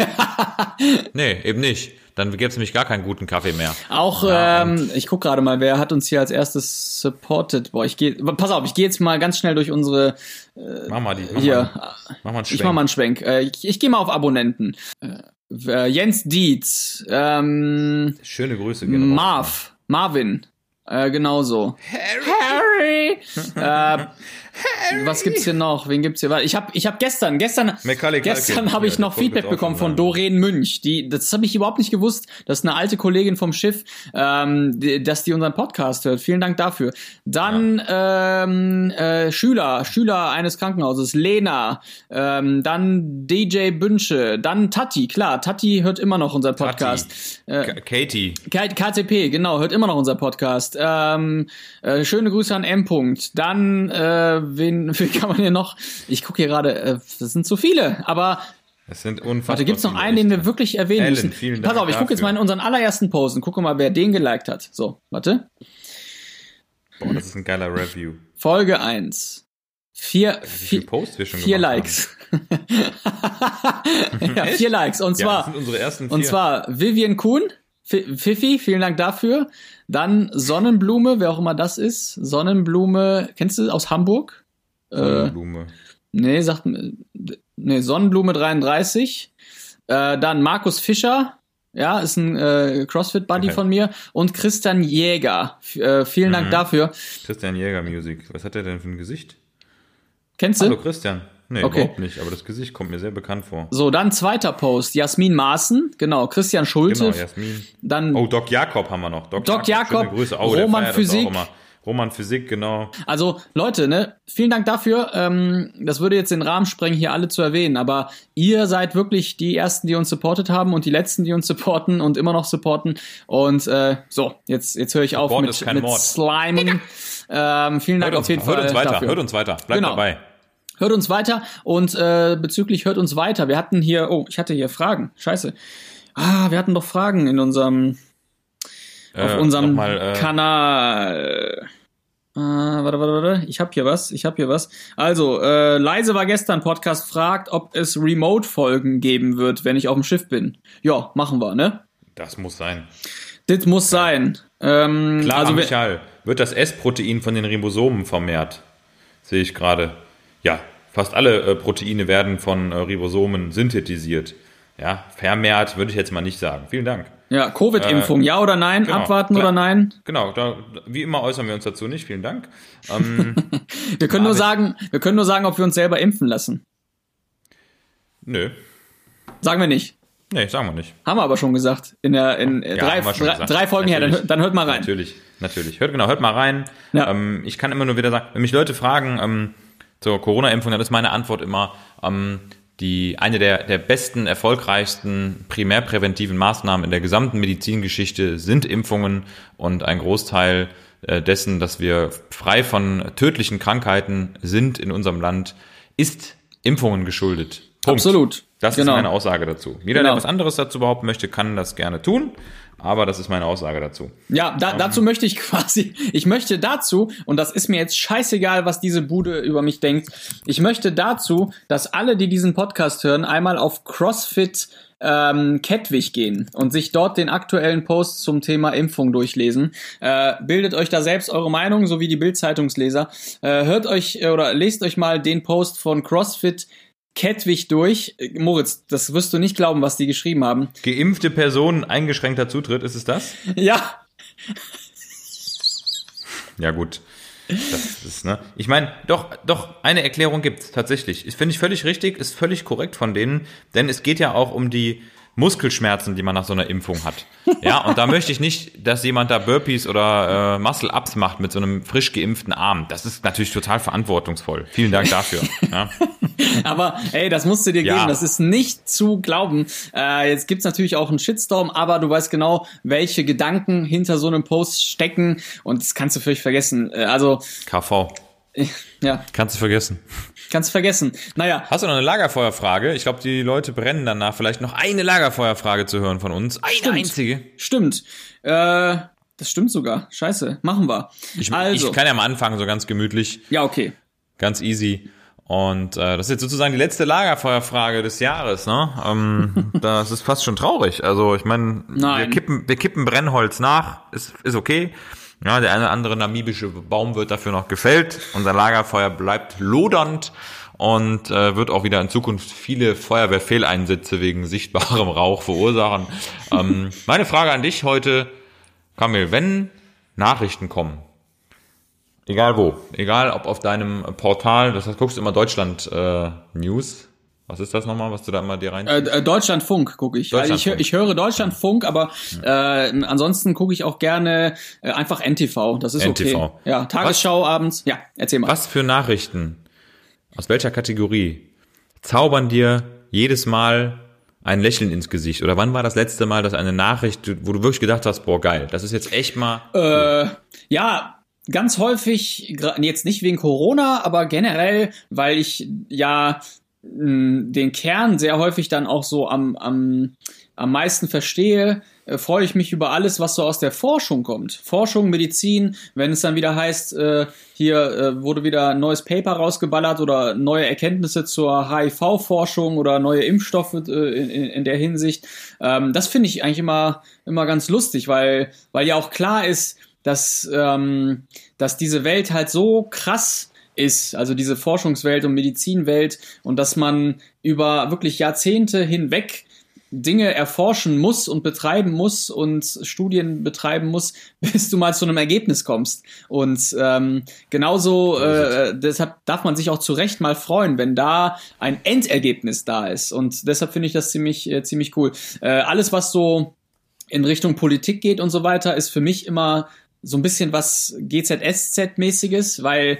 Nee, eben nicht. Dann gäbe es nämlich gar keinen guten Kaffee mehr. auch, Ja, ähm, ich guck gerade mal, wer hat uns hier als erstes supported? Boah, ich gehe, pass auf, ich gehe jetzt mal ganz schnell durch unsere, Mach mal die. Mach hier, Mal, mach mal einen ich mach mal einen Schwenk. Äh, ich ich gehe mal auf Abonnenten. Äh, äh, Jens Dietz, ähm, Schöne Grüße. gehen raus. Marv, Marvin, äh, genauso. Harry. Harry. äh, Was gibt's hier noch? Wen gibt's hier? Ich habe ich hab gestern, gestern, Macaulay gestern habe ich Ja, noch Feedback bekommen von. Doreen Münch. Die, das habe ich überhaupt nicht gewusst. Das ist eine alte Kollegin vom Schiff, ähm, die, dass die unseren Podcast hört. Vielen Dank dafür. Dann ähm, äh, Schüler, Schüler eines Krankenhauses, Lena. Ähm, dann DJ Bünsche. Dann Tati, klar. Tati hört immer noch unseren Podcast. Äh, Katie. K- KTP, genau, hört immer noch unser Podcast. Ähm, äh, schöne Grüße an M. -Punkt. Dann, äh, wen, wen kann man hier noch? Ich gucke hier gerade, äh, das sind zu viele, aber Es sind unfassbar. warte, gibt's noch einen, den wir wirklich erwähnen Alan, müssen? Pass auf, ich gucke jetzt mal in unseren allerersten Post und gucke mal, wer den geliked hat. So, warte. Boah, das ist ein geiler Review. Folge 1. Vier, vier, viele Posts wir schon vier Likes. ja, vier Likes. Und. Ja, zwar, das sind unsere ersten vier. Und zwar Vivian Kuhn, Fi- Fifi, vielen Dank dafür. Dann Sonnenblume, wer auch immer das ist. Sonnenblume, kennst du aus Hamburg? Äh, Blume. nee, sagt nee, Sonnenblume 33. Äh, dann Markus Fischer, ja, ist ein äh, CrossFit-Buddy Okay. von mir. Und Christian Jäger. F äh, vielen Dank Mhm. dafür. Christian Jäger Music. Was hat er denn für ein Gesicht? Kennst Hallo du? Christian. Nee, Okay. überhaupt nicht, aber das Gesicht kommt mir sehr bekannt vor. So, dann zweiter Post. Jasmin Maaßen, genau. Christian Schulte. Genau, Jasmin. Dann Oh, Doc Jakob haben wir noch. Doc, Doc Jakob, Grüße. Oh, Roman Physik. Roman Physik, genau. Also Leute, ne, vielen Dank dafür. Ähm, das würde jetzt den Rahmen sprengen, hier alle zu erwähnen, aber ihr seid wirklich die ersten, die uns supportet haben und die letzten, die uns supporten und immer noch supporten. Und äh, so, jetzt jetzt höre ich auf Support ist mit, kein mit Mord. Slimen. Ähm, vielen Dank Hört uns, auf jeden hört Fall uns weiter, dafür. hört uns weiter. Bleibt Genau. dabei. Hört uns weiter und äh, bezüglich hört uns weiter. Wir hatten hier, oh, ich hatte hier Fragen. Scheiße. Ah, wir hatten doch Fragen in unserem auf Äh, unserem nochmal, äh, Kanal. Äh, warte, warte, warte. Ich hab hier was. Ich hab hier was. Also, äh, leise war gestern Podcast fragt, ob es Remote-Folgen geben wird, wenn ich auf dem Schiff bin. Ja, machen wir, ne? Das muss sein. Das muss sein. Ähm, Klar, also Michael, wird das S-Protein von den Ribosomen vermehrt? Sehe ich gerade. Ja, fast alle äh, Proteine werden von äh, Ribosomen synthetisiert. Ja, vermehrt würde ich jetzt mal nicht sagen. Vielen Dank. ja, Covid-Impfung, ja oder nein? genau, Abwarten klar. oder nein? Genau, da, wie immer äußern wir uns dazu nicht. Vielen Dank. Ähm, Wir können nur sagen, wir können nur sagen, ob wir uns selber impfen lassen. nö. Sagen wir nicht. Nee, sagen wir nicht. Haben wir aber schon gesagt. In der in äh, Ja, drei, drei, gesagt. drei Folgen her, dann, Natürlich. dann hört mal rein. Natürlich, natürlich. Hört genau, hört mal rein. Ja. Ähm, ich kann immer nur wieder sagen, wenn mich Leute fragen ähm, zur Corona-Impfung, dann ist meine Antwort immer ähm, die eine der, der besten, erfolgreichsten primärpräventiven Maßnahmen in der gesamten Medizingeschichte sind Impfungen und ein Großteil äh, dessen, dass wir frei von tödlichen Krankheiten sind in unserem Land, ist Impfungen geschuldet. Punkt. Absolut. Das Genau. ist meine Aussage dazu. Jeder, Genau. der was anderes dazu behaupten möchte, kann das gerne tun. Aber das ist meine Aussage dazu. Ja, da, dazu möchte ich quasi, ich möchte dazu, und das ist mir jetzt scheißegal, was diese Bude über mich denkt, ich möchte dazu, dass alle, die diesen Podcast hören, einmal auf CrossFit ähm, Kettwig gehen und sich dort den aktuellen Post zum Thema Impfung durchlesen. Äh, bildet euch da selbst eure Meinung, so wie die Bild-Zeitungsleser. Äh, hört euch äh, oder lest euch mal den Post von CrossFit Kettwig durch. Äh, Moritz, das wirst du nicht glauben, was die geschrieben haben. Geimpfte Personen, eingeschränkter Zutritt, ist es das? Ja, Ja, gut. Das ist, ne? Ich meine, doch, doch, eine Erklärung gibt's tatsächlich. Ist, Finde ich völlig richtig, ist völlig korrekt von denen, denn es geht ja auch um die Muskelschmerzen, die man nach so einer Impfung hat. Ja, und da möchte ich nicht, dass jemand da Burpees oder äh, Muscle-Ups macht mit so einem frisch geimpften Arm. Das ist natürlich total verantwortungsvoll. Vielen Dank dafür. Ja. Aber ey, das musst du dir Ja. geben. Das ist nicht zu glauben. Äh, jetzt gibt's natürlich auch einen Shitstorm, aber du weißt genau, welche Gedanken hinter so einem Post stecken und das kannst du völlig vergessen. Äh, also KV. ja, Kannst du vergessen. kannst du vergessen. Naja, Hast du noch eine Lagerfeuerfrage? Ich glaube, die Leute brennen danach, vielleicht noch eine Lagerfeuerfrage zu hören von uns. Eine Stimmt. einzige. stimmt. Äh, das stimmt sogar. Scheiße, machen wir. Ich, also, ich kann ja mal anfangen, so ganz gemütlich, ja okay. ganz easy. Und äh, das ist jetzt sozusagen die letzte Lagerfeuerfrage des Jahres, ne? Ähm, das ist fast schon traurig. Also ich meine, wir kippen, wir kippen Brennholz nach, ist, ist okay. Ja, der eine oder andere namibische Baum wird dafür noch gefällt. Unser Lagerfeuer bleibt lodernd und äh, wird auch wieder in Zukunft viele Feuerwehrfehleinsätze wegen sichtbarem Rauch verursachen. ähm, meine Frage an dich heute, Kamil, wenn Nachrichten kommen, egal wo, egal ob auf deinem Portal, das heißt, guckst du immer Deutschland äh, News. Was ist das nochmal, was du da immer dir rein? Äh, äh, Deutschlandfunk gucke ich. Also ich, Deutschlandfunk. ich höre Deutschlandfunk, aber äh, ansonsten gucke ich auch gerne äh, einfach NTV. Das ist okay. NTV. Ja, Tagesschau abends. Ja, erzähl mal. Was für Nachrichten, aus welcher Kategorie, zaubern dir jedes Mal ein Lächeln ins Gesicht? Oder wann war das letzte Mal, dass eine Nachricht, wo du wirklich gedacht hast, boah, geil, das ist jetzt echt mal... Äh, ja, ganz häufig, jetzt nicht wegen Corona, aber generell, weil ich ja den Kern sehr häufig dann auch so am, am, am meisten verstehe, äh, freue ich mich über alles, was so aus der Forschung kommt. Forschung, Medizin, wenn es dann wieder heißt, äh, hier äh, wurde wieder ein neues Paper rausgeballert oder neue Erkenntnisse zur HIV-Forschung oder neue Impfstoffe äh, in, in, der Hinsicht. Ähm, das finde ich eigentlich immer, immer ganz lustig, weil, weil ja auch klar ist, dass, ähm, dass diese Welt halt so krass ist, also diese Forschungswelt und Medizinwelt und dass man über wirklich Jahrzehnte hinweg Dinge erforschen muss und betreiben muss und Studien betreiben muss, bis du mal zu einem Ergebnis kommst. Und ähm, genauso, äh, deshalb darf man sich auch zu Recht mal freuen, wenn da ein Endergebnis da ist. Und deshalb finde ich das ziemlich, äh, ziemlich cool. Äh, alles, was so in Richtung Politik geht und so weiter, ist für mich immer so ein bisschen was GZSZ-mäßiges, weil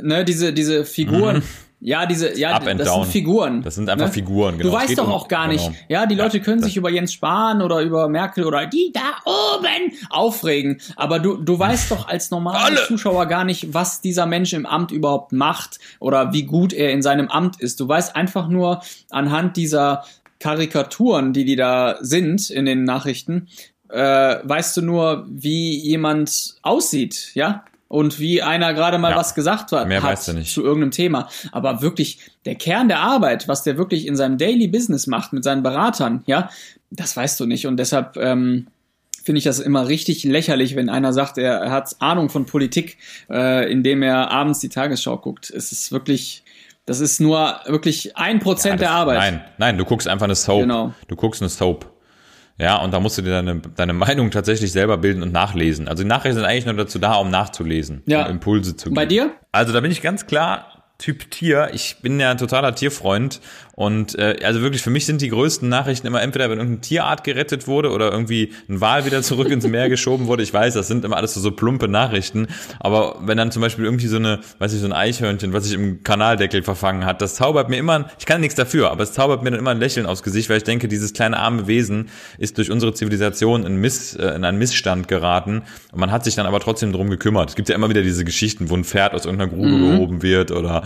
ne, diese, diese Figuren, ja, diese, ja, Mhm. Up das down. sind Figuren. Das sind einfach ne? Figuren, genau. Du weißt doch auch gar nicht, genau. ja, die Leute können das- sich über Jens Spahn oder über Merkel oder die da oben aufregen, aber du, du weißt doch als normaler Alle. Zuschauer gar nicht, was dieser Mensch im Amt überhaupt macht oder wie gut er in seinem Amt ist. Du weißt einfach nur anhand dieser Karikaturen, die die da sind in den Nachrichten, äh, weißt du nur, wie jemand aussieht, ja? Und wie einer gerade mal Ja. was gesagt hat, Mehr hat zu irgendeinem Thema. Aber wirklich der Kern der Arbeit, was der wirklich in seinem Daily Business macht mit seinen Beratern, ja, das weißt du nicht. Und deshalb ähm, finde ich das immer richtig lächerlich, wenn einer sagt, er, hat Ahnung von Politik, äh, indem er abends die Tagesschau guckt. Es ist wirklich, das ist nur wirklich ein Prozent der Das- Arbeit. Nein, nein, du guckst einfach eine Soap. Genau. Du guckst eine Soap. Ja, und da musst du dir deine, deine Meinung tatsächlich selber bilden und nachlesen. Also die Nachrichten sind eigentlich nur dazu da, um nachzulesen, Ja. um Impulse zu geben. Bei dir? Also da bin ich ganz klar Typ Tier. Ich bin ja ein totaler Tierfreund und äh, also wirklich für mich sind die größten Nachrichten immer entweder wenn irgendeine Tierart gerettet wurde oder irgendwie ein Wal wieder zurück ins Meer geschoben wurde. Ich weiß, das sind immer alles so, so plumpe Nachrichten, aber wenn dann zum Beispiel irgendwie so eine, weiß ich, so ein Eichhörnchen, was sich im Kanaldeckel verfangen hat, das zaubert mir immer, ich kann nichts dafür, aber es zaubert mir dann immer ein Lächeln aufs Gesicht, weil ich denke, dieses kleine arme Wesen ist durch unsere Zivilisation in, Miss, äh, in einen Missstand geraten und man hat sich dann aber trotzdem drum gekümmert. Es gibt ja immer wieder diese Geschichten, wo ein Pferd aus irgendeiner Grube gehoben wird oder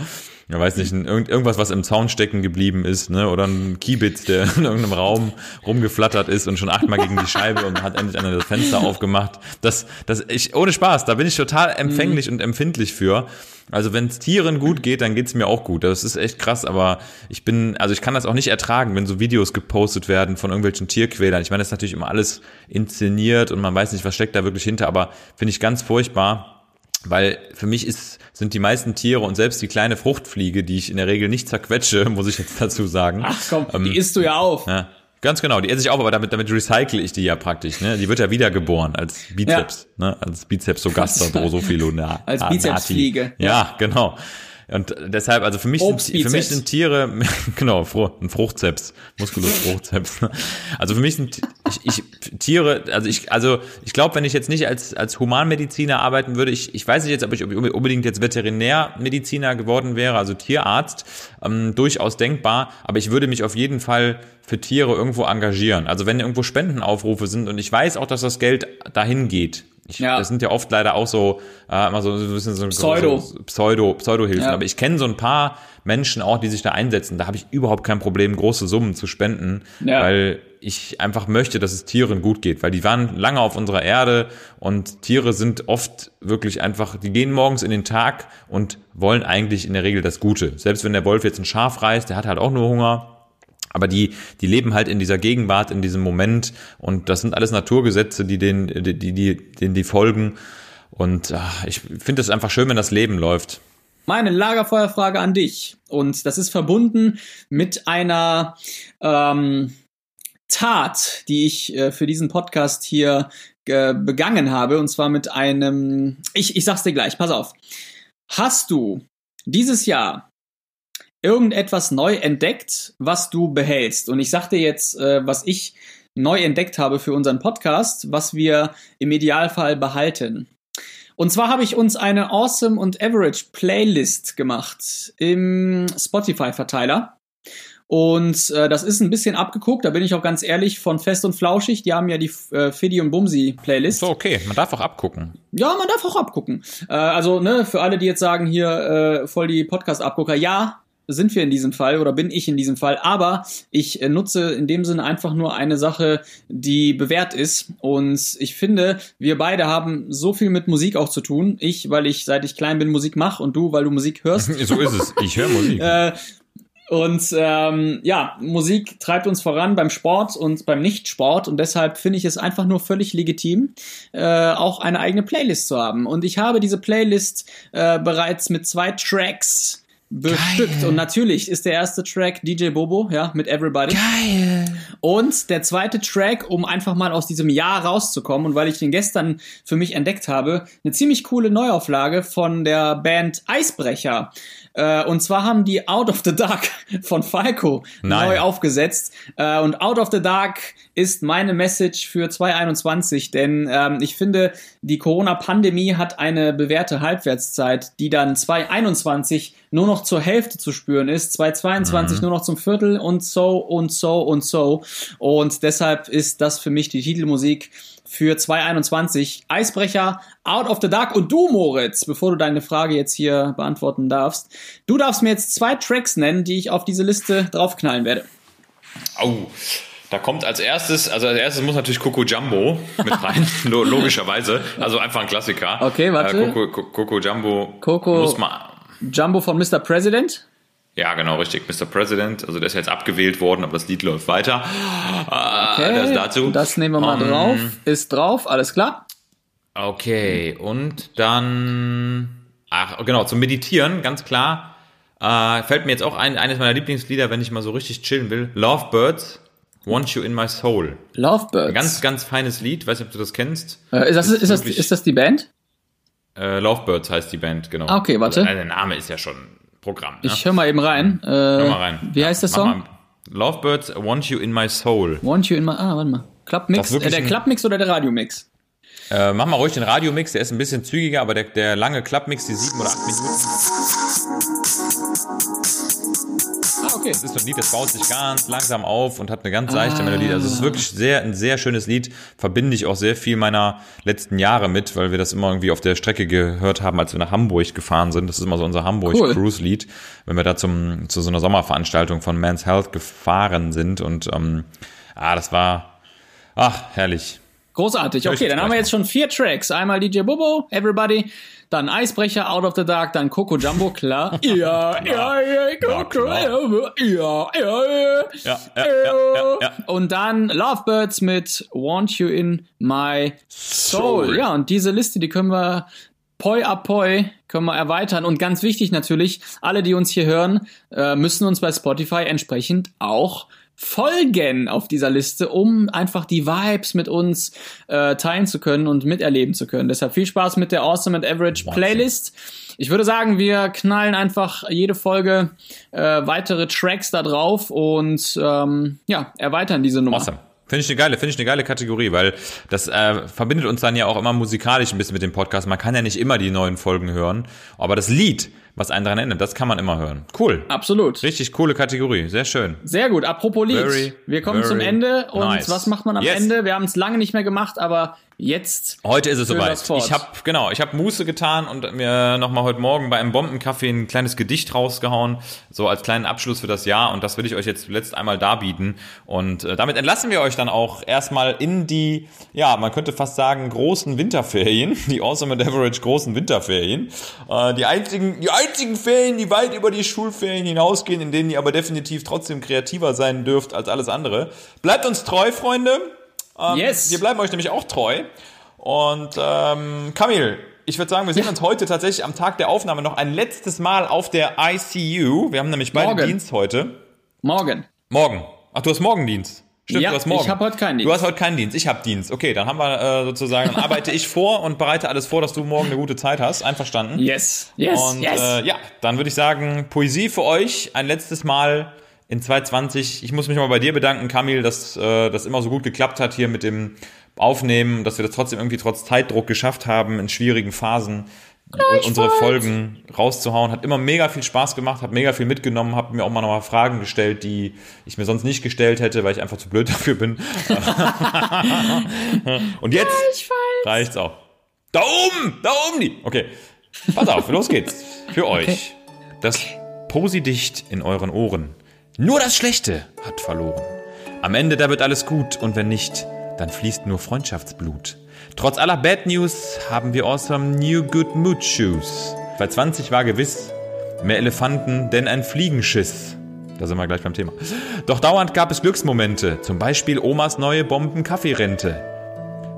ja, weiß nicht, irgend, irgendwas, was im Zaun stecken geblieben ist, ne? Oder ein Kiebitz, der in irgendeinem Raum rumgeflattert ist und schon achtmal gegen die Scheibe und hat endlich eine das Fenster aufgemacht. Das, das, ich, ohne Spaß, da bin ich total empfänglich und empfindlich für. Also wenn es Tieren gut geht, dann geht's mir auch gut. Das ist echt krass, aber ich bin, also ich kann das auch nicht ertragen, wenn so Videos gepostet werden von irgendwelchen Tierquälern. Ich meine, das ist natürlich immer alles inszeniert und man weiß nicht, was steckt da wirklich hinter, aber finde ich ganz furchtbar. Weil für mich ist, sind die meisten Tiere und selbst die kleine Fruchtfliege, die ich in der Regel nicht zerquetsche, muss ich jetzt dazu sagen. Ach komm, Ähm, die isst du ja auf. Ja, ganz genau, die esse ich auf, aber damit, damit recycle ich die ja praktisch. Ne? Die wird ja wiedergeboren als Bizeps, ne? als Bizeps so Gaster, Drosophila. Als Bizepsfliege. Ja, genau. Und deshalb, also für mich, sind, für mich sind Tiere, genau, ein Fruchtzeps, Musculus Fruchtzeps. Also für mich sind ich, ich, Tiere, also ich, also ich glaube, wenn ich jetzt nicht als, als Humanmediziner arbeiten würde, ich, ich weiß nicht jetzt, ob ich unbedingt jetzt Veterinärmediziner geworden wäre, also Tierarzt, ähm, durchaus denkbar, aber ich würde mich auf jeden Fall für Tiere irgendwo engagieren. Also wenn irgendwo Spendenaufrufe sind und ich weiß auch, dass das Geld dahin geht. Ich, Ja. Das sind ja oft leider auch so, äh, immer so, so ein bisschen so Pseudo. so, Pseudo, Pseudo-Hilfen. Ja. Aber ich kenne so ein paar Menschen auch, die sich da einsetzen. Da habe ich überhaupt kein Problem, große Summen zu spenden, Ja. weil ich einfach möchte, dass es Tieren gut geht, weil die waren lange auf unserer Erde und Tiere sind oft wirklich einfach, die gehen morgens in den Tag und wollen eigentlich in der Regel das Gute. Selbst wenn der Wolf jetzt ein Schaf reißt, der hat halt auch nur Hunger. Aber die, die leben halt in dieser Gegenwart, in diesem Moment und das sind alles Naturgesetze, die den, die, die, die, denen die folgen. Und ach, ich finde es einfach schön, wenn das Leben läuft. Meine Lagerfeuerfrage an dich. Und das ist verbunden mit einer ähm, Tat, die ich äh, für diesen Podcast hier äh, begangen habe. Und zwar mit einem. Ich, ich sag's dir gleich, pass auf. Hast du dieses Jahr irgendetwas neu entdeckt, was du behältst? Und ich sag dir jetzt, äh, was ich neu entdeckt habe für unseren Podcast, was wir im Idealfall behalten. Und zwar habe ich uns eine Awesome und Average Playlist gemacht im Spotify-Verteiler. Und äh, das ist ein bisschen abgeguckt, da bin ich auch ganz ehrlich, von Fest und Flauschig. Die haben ja die äh, Fiddy und Bumsi Playlist. So, okay, man darf auch abgucken. Ja, man darf auch abgucken. Äh, also, ne, für alle, die jetzt sagen, hier äh, voll die Podcast-Abgucker, ja, sind wir in diesem Fall oder bin ich in diesem Fall, aber ich äh, nutze in dem Sinne einfach nur eine Sache, die bewährt ist. Und ich finde, wir beide haben so viel mit Musik auch zu tun. Ich, weil ich seit ich klein bin Musik mache und du, weil du Musik hörst. So ist es. Ich höre Musik. Äh, und ähm, ja, Musik treibt uns voran beim Sport und beim Nichtsport und deshalb finde ich es einfach nur völlig legitim, äh, auch eine eigene Playlist zu haben. Und ich habe diese Playlist äh, bereits mit zwei Tracks bestückt. Und natürlich ist der erste Track DJ Bobo, ja, mit Everybody. Geil. Und der zweite Track, um einfach mal aus diesem Jahr rauszukommen und weil ich den gestern für mich entdeckt habe, eine ziemlich coole Neuauflage von der Band Eisbrecher. Äh, und zwar haben die Out of the Dark von Falco Nein. neu aufgesetzt. Äh, und Out of the Dark ist meine Message für 2021, denn ähm, ich finde, die Corona-Pandemie hat eine bewährte Halbwertszeit, die dann 2021 nur noch zur Hälfte zu spüren ist, 2022 nur noch zum Viertel und so und so und so. Und deshalb ist das für mich die Titelmusik für 2021. Eisbrecher, Out of the Dark und du, Moritz, bevor du deine Frage jetzt hier beantworten darfst. Du darfst mir jetzt zwei Tracks nennen, die ich auf diese Liste draufknallen werde. Au. Da kommt als erstes, also als erstes muss natürlich Coco Jumbo mit rein, lo logischerweise. Also einfach ein Klassiker. Okay, warte. Äh, Coco, Co- Coco Jumbo Coco- muss man. Jumbo von Mr. President. Ja, genau, richtig. Mr. President. Also der ist jetzt abgewählt worden, aber das Lied läuft weiter. Okay. Das dazu. Das nehmen wir mal Ähm, drauf. Ist drauf, alles klar. Okay, und dann, ach genau, zum Meditieren, ganz klar, äh, fällt mir jetzt auch ein, eines meiner Lieblingslieder, wenn ich mal so richtig chillen will, Lovebirds, Want You in My Soul. Lovebirds. Ganz, ganz feines Lied, weiß nicht, ob du das kennst. äh, ist, das, ist, das, wirklich- ist das die Band? Äh, Lovebirds heißt die Band, genau. Ah, okay, warte. Also, der Name ist ja schon Programm. Ne? Ich höre mal eben rein. Äh, Hör mal rein. Wie heißt der Song? Lovebirds, Want You in My Soul. Want You in my... Ah, warte mal. Ist Äh, der Klappmix oder der Radiomix? Äh, mach mal ruhig den Radiomix, der ist ein bisschen zügiger, aber der, der lange Klappmix, die sieben oder acht Minuten, okay. das ist so ein Lied, das baut sich ganz langsam auf und hat eine ganz seichte Ah. Melodie. Also es ist wirklich sehr, ein sehr schönes Lied. Verbinde ich auch sehr viel meiner letzten Jahre mit, weil wir das immer irgendwie auf der Strecke gehört haben, als wir nach Hamburg gefahren sind. Das ist immer so unser Cool. Hamburg-Cruise-Lied, wenn wir da zum, zu so einer Sommerveranstaltung von Man's Health gefahren sind. Und ähm, ah, das war, ach, herrlich. Großartig. Okay, dann haben wir jetzt schon vier Tracks. Einmal DJ Bobo, Everybody, dann Eisbrecher, Out of the Dark, dann Coco Jumbo, klar. ja, ja, ja, Coco klar. Jumbo, ja, ja, ja. Ja, ja, ja, ja, ja. Und dann Lovebirds mit Want You in My Soul. Soul. Ja, und diese Liste, die können wir poi a poi können wir erweitern. Und ganz wichtig natürlich, alle, die uns hier hören, äh, müssen uns bei Spotify entsprechend auch Folgen auf dieser Liste, um einfach die Vibes mit uns äh, teilen zu können und miterleben zu können. Deshalb viel Spaß mit der Awesome and Average Playlist. Ich würde sagen, wir knallen einfach jede Folge äh, weitere Tracks da drauf und ähm, ja, erweitern diese Nummer. Awesome. Finde ich eine geile, finde ich eine geile Kategorie, weil das äh, verbindet uns dann ja auch immer musikalisch ein bisschen mit dem Podcast. Man kann ja nicht immer die neuen Folgen hören, aber das Lied, was einen daran erinnert, das kann man immer hören. Cool. Absolut. Richtig coole Kategorie, sehr schön. Sehr gut. Apropos Lied. Very, wir kommen zum Ende und nice. was macht man am Yes. Ende? Wir haben es lange nicht mehr gemacht, aber jetzt. Heute ist es soweit. Ich habe genau, ich habe Muße getan und mir nochmal heute Morgen bei einem Bombenkaffee ein kleines Gedicht rausgehauen, so als kleinen Abschluss für das Jahr und das will ich euch jetzt zuletzt einmal darbieten und äh, damit entlassen wir euch dann auch erstmal in die, ja, man könnte fast sagen großen Winterferien, die Awesome and Average großen Winterferien, äh, die einzigen, die einzigen Ferien, die weit über die Schulferien hinausgehen, in denen ihr aber definitiv trotzdem kreativer sein dürft als alles andere. Bleibt uns treu, Freunde. Ähm, Yes. Wir bleiben euch nämlich auch treu. Und ähm, Kamil, ich würde sagen, wir sehen uns heute tatsächlich am Tag der Aufnahme noch ein letztes Mal auf der ICU. Wir haben nämlich beide Morgen. Dienst heute. Morgen. Morgen. Ach, du hast morgen Dienst. Stimmt, Ja, du hast morgen. ich hab heute keinen Dienst. Du hast heute keinen Dienst. Ich habe Dienst. Okay, dann haben wir äh, sozusagen, dann arbeite ich vor und bereite alles vor, dass du morgen eine gute Zeit hast. Einverstanden? Yes. Yes. Und yes. Äh, ja, dann würde ich sagen, Poesie für euch ein letztes Mal in 2020. Ich muss mich mal bei dir bedanken, Kamil, dass äh, das immer so gut geklappt hat hier mit dem Aufnehmen, dass wir das trotzdem irgendwie trotz Zeitdruck geschafft haben, in schwierigen Phasen äh, unsere Folgen rauszuhauen. Hat immer mega viel Spaß gemacht, hat mega viel mitgenommen, habe mir auch mal nochmal Fragen gestellt, die ich mir sonst nicht gestellt hätte, weil ich einfach zu blöd dafür bin. Und jetzt reicht's auch. Da oben, da oben die. Okay, pass auf, los geht's. Für euch. Das Posidicht in euren Ohren. Nur das Schlechte hat verloren. Am Ende, da wird alles gut und wenn nicht, dann fließt nur Freundschaftsblut. Trotz aller Bad News haben wir awesome New Good Mood Shoes. 2020 war gewiss mehr Elefanten, denn ein Fliegenschiss. Da sind wir gleich beim Thema. Doch dauernd gab es Glücksmomente, zum Beispiel Omas neue Bomben-Kaffeerente.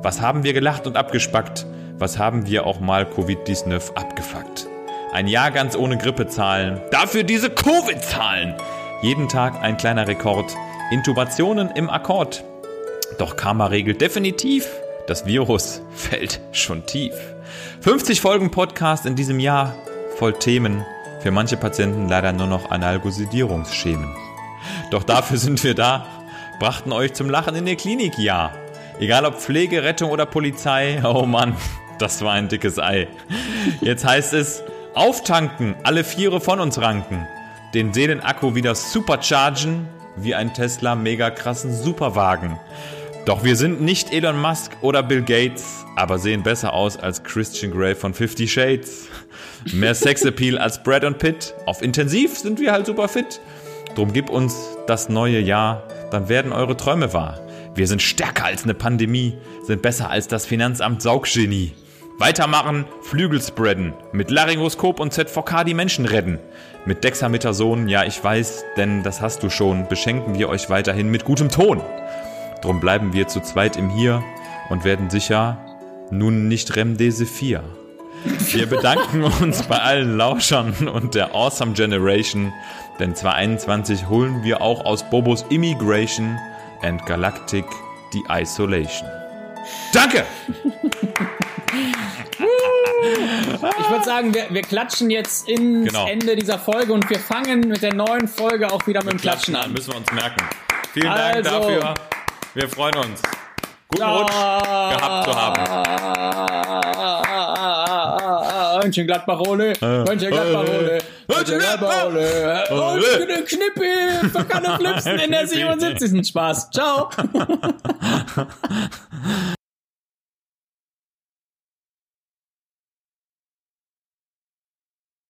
Was haben wir gelacht und abgespackt? Was haben wir auch mal Covid-19 abgefuckt? Ein Jahr ganz ohne Grippezahlen. Dafür diese Covid-Zahlen. Jeden Tag ein kleiner Rekord. Intubationen im Akkord. Doch Karma regelt definitiv. Das Virus fällt schon tief. 50 Folgen Podcast in diesem Jahr. Voll Themen. Für manche Patienten leider nur noch Analgosidierungsschemen. Doch dafür sind wir da. Brachten euch zum Lachen in der Klinik, ja. Egal ob Pflege, Rettung oder Polizei. Oh Mann, das war ein dickes Ei. Jetzt heißt es, auftanken, alle Viere von uns ranken. Den Seelenakku wieder superchargen, wie ein Tesla mega krassen Superwagen. Doch wir sind nicht Elon Musk oder Bill Gates, aber sehen besser aus als Christian Grey von Fifty Shades. Mehr Sexappeal als Brad und Pitt. Auf Intensiv sind wir halt super fit. Drum gib uns das neue Jahr, dann werden eure Träume wahr. Wir sind stärker als eine Pandemie, sind besser als das Finanzamt Sauggenie. Weitermachen, Flügel spreaden, mit Laryngoskop und ZVK die Menschen retten. Mit Dexamethason, ja ich weiß, denn das hast du schon, beschenken wir euch weiterhin mit gutem Ton. Drum bleiben wir zu zweit im Hier und werden sicher nun nicht Remdesivir. Wir bedanken uns bei allen Lauschern und der Awesome Generation, denn 2021 holen wir auch aus Bobos Immigration and Galactic die Isolation. Danke! Ich würde sagen, wir, wir klatschen jetzt ins Genau. Ende dieser Folge und wir fangen mit der neuen Folge auch wieder mit dem Klatschen an. müssen wir uns merken. Vielen Dank Also. dafür. Wir freuen uns. Guten Rutsch gehabt zu haben. Mönchengladbach-Ole, Mönchengladbach-Ole, Mönchengladbach-Ole. Und eine Knippi, verkannte Flipsen in der 77. Spaß. Ciao.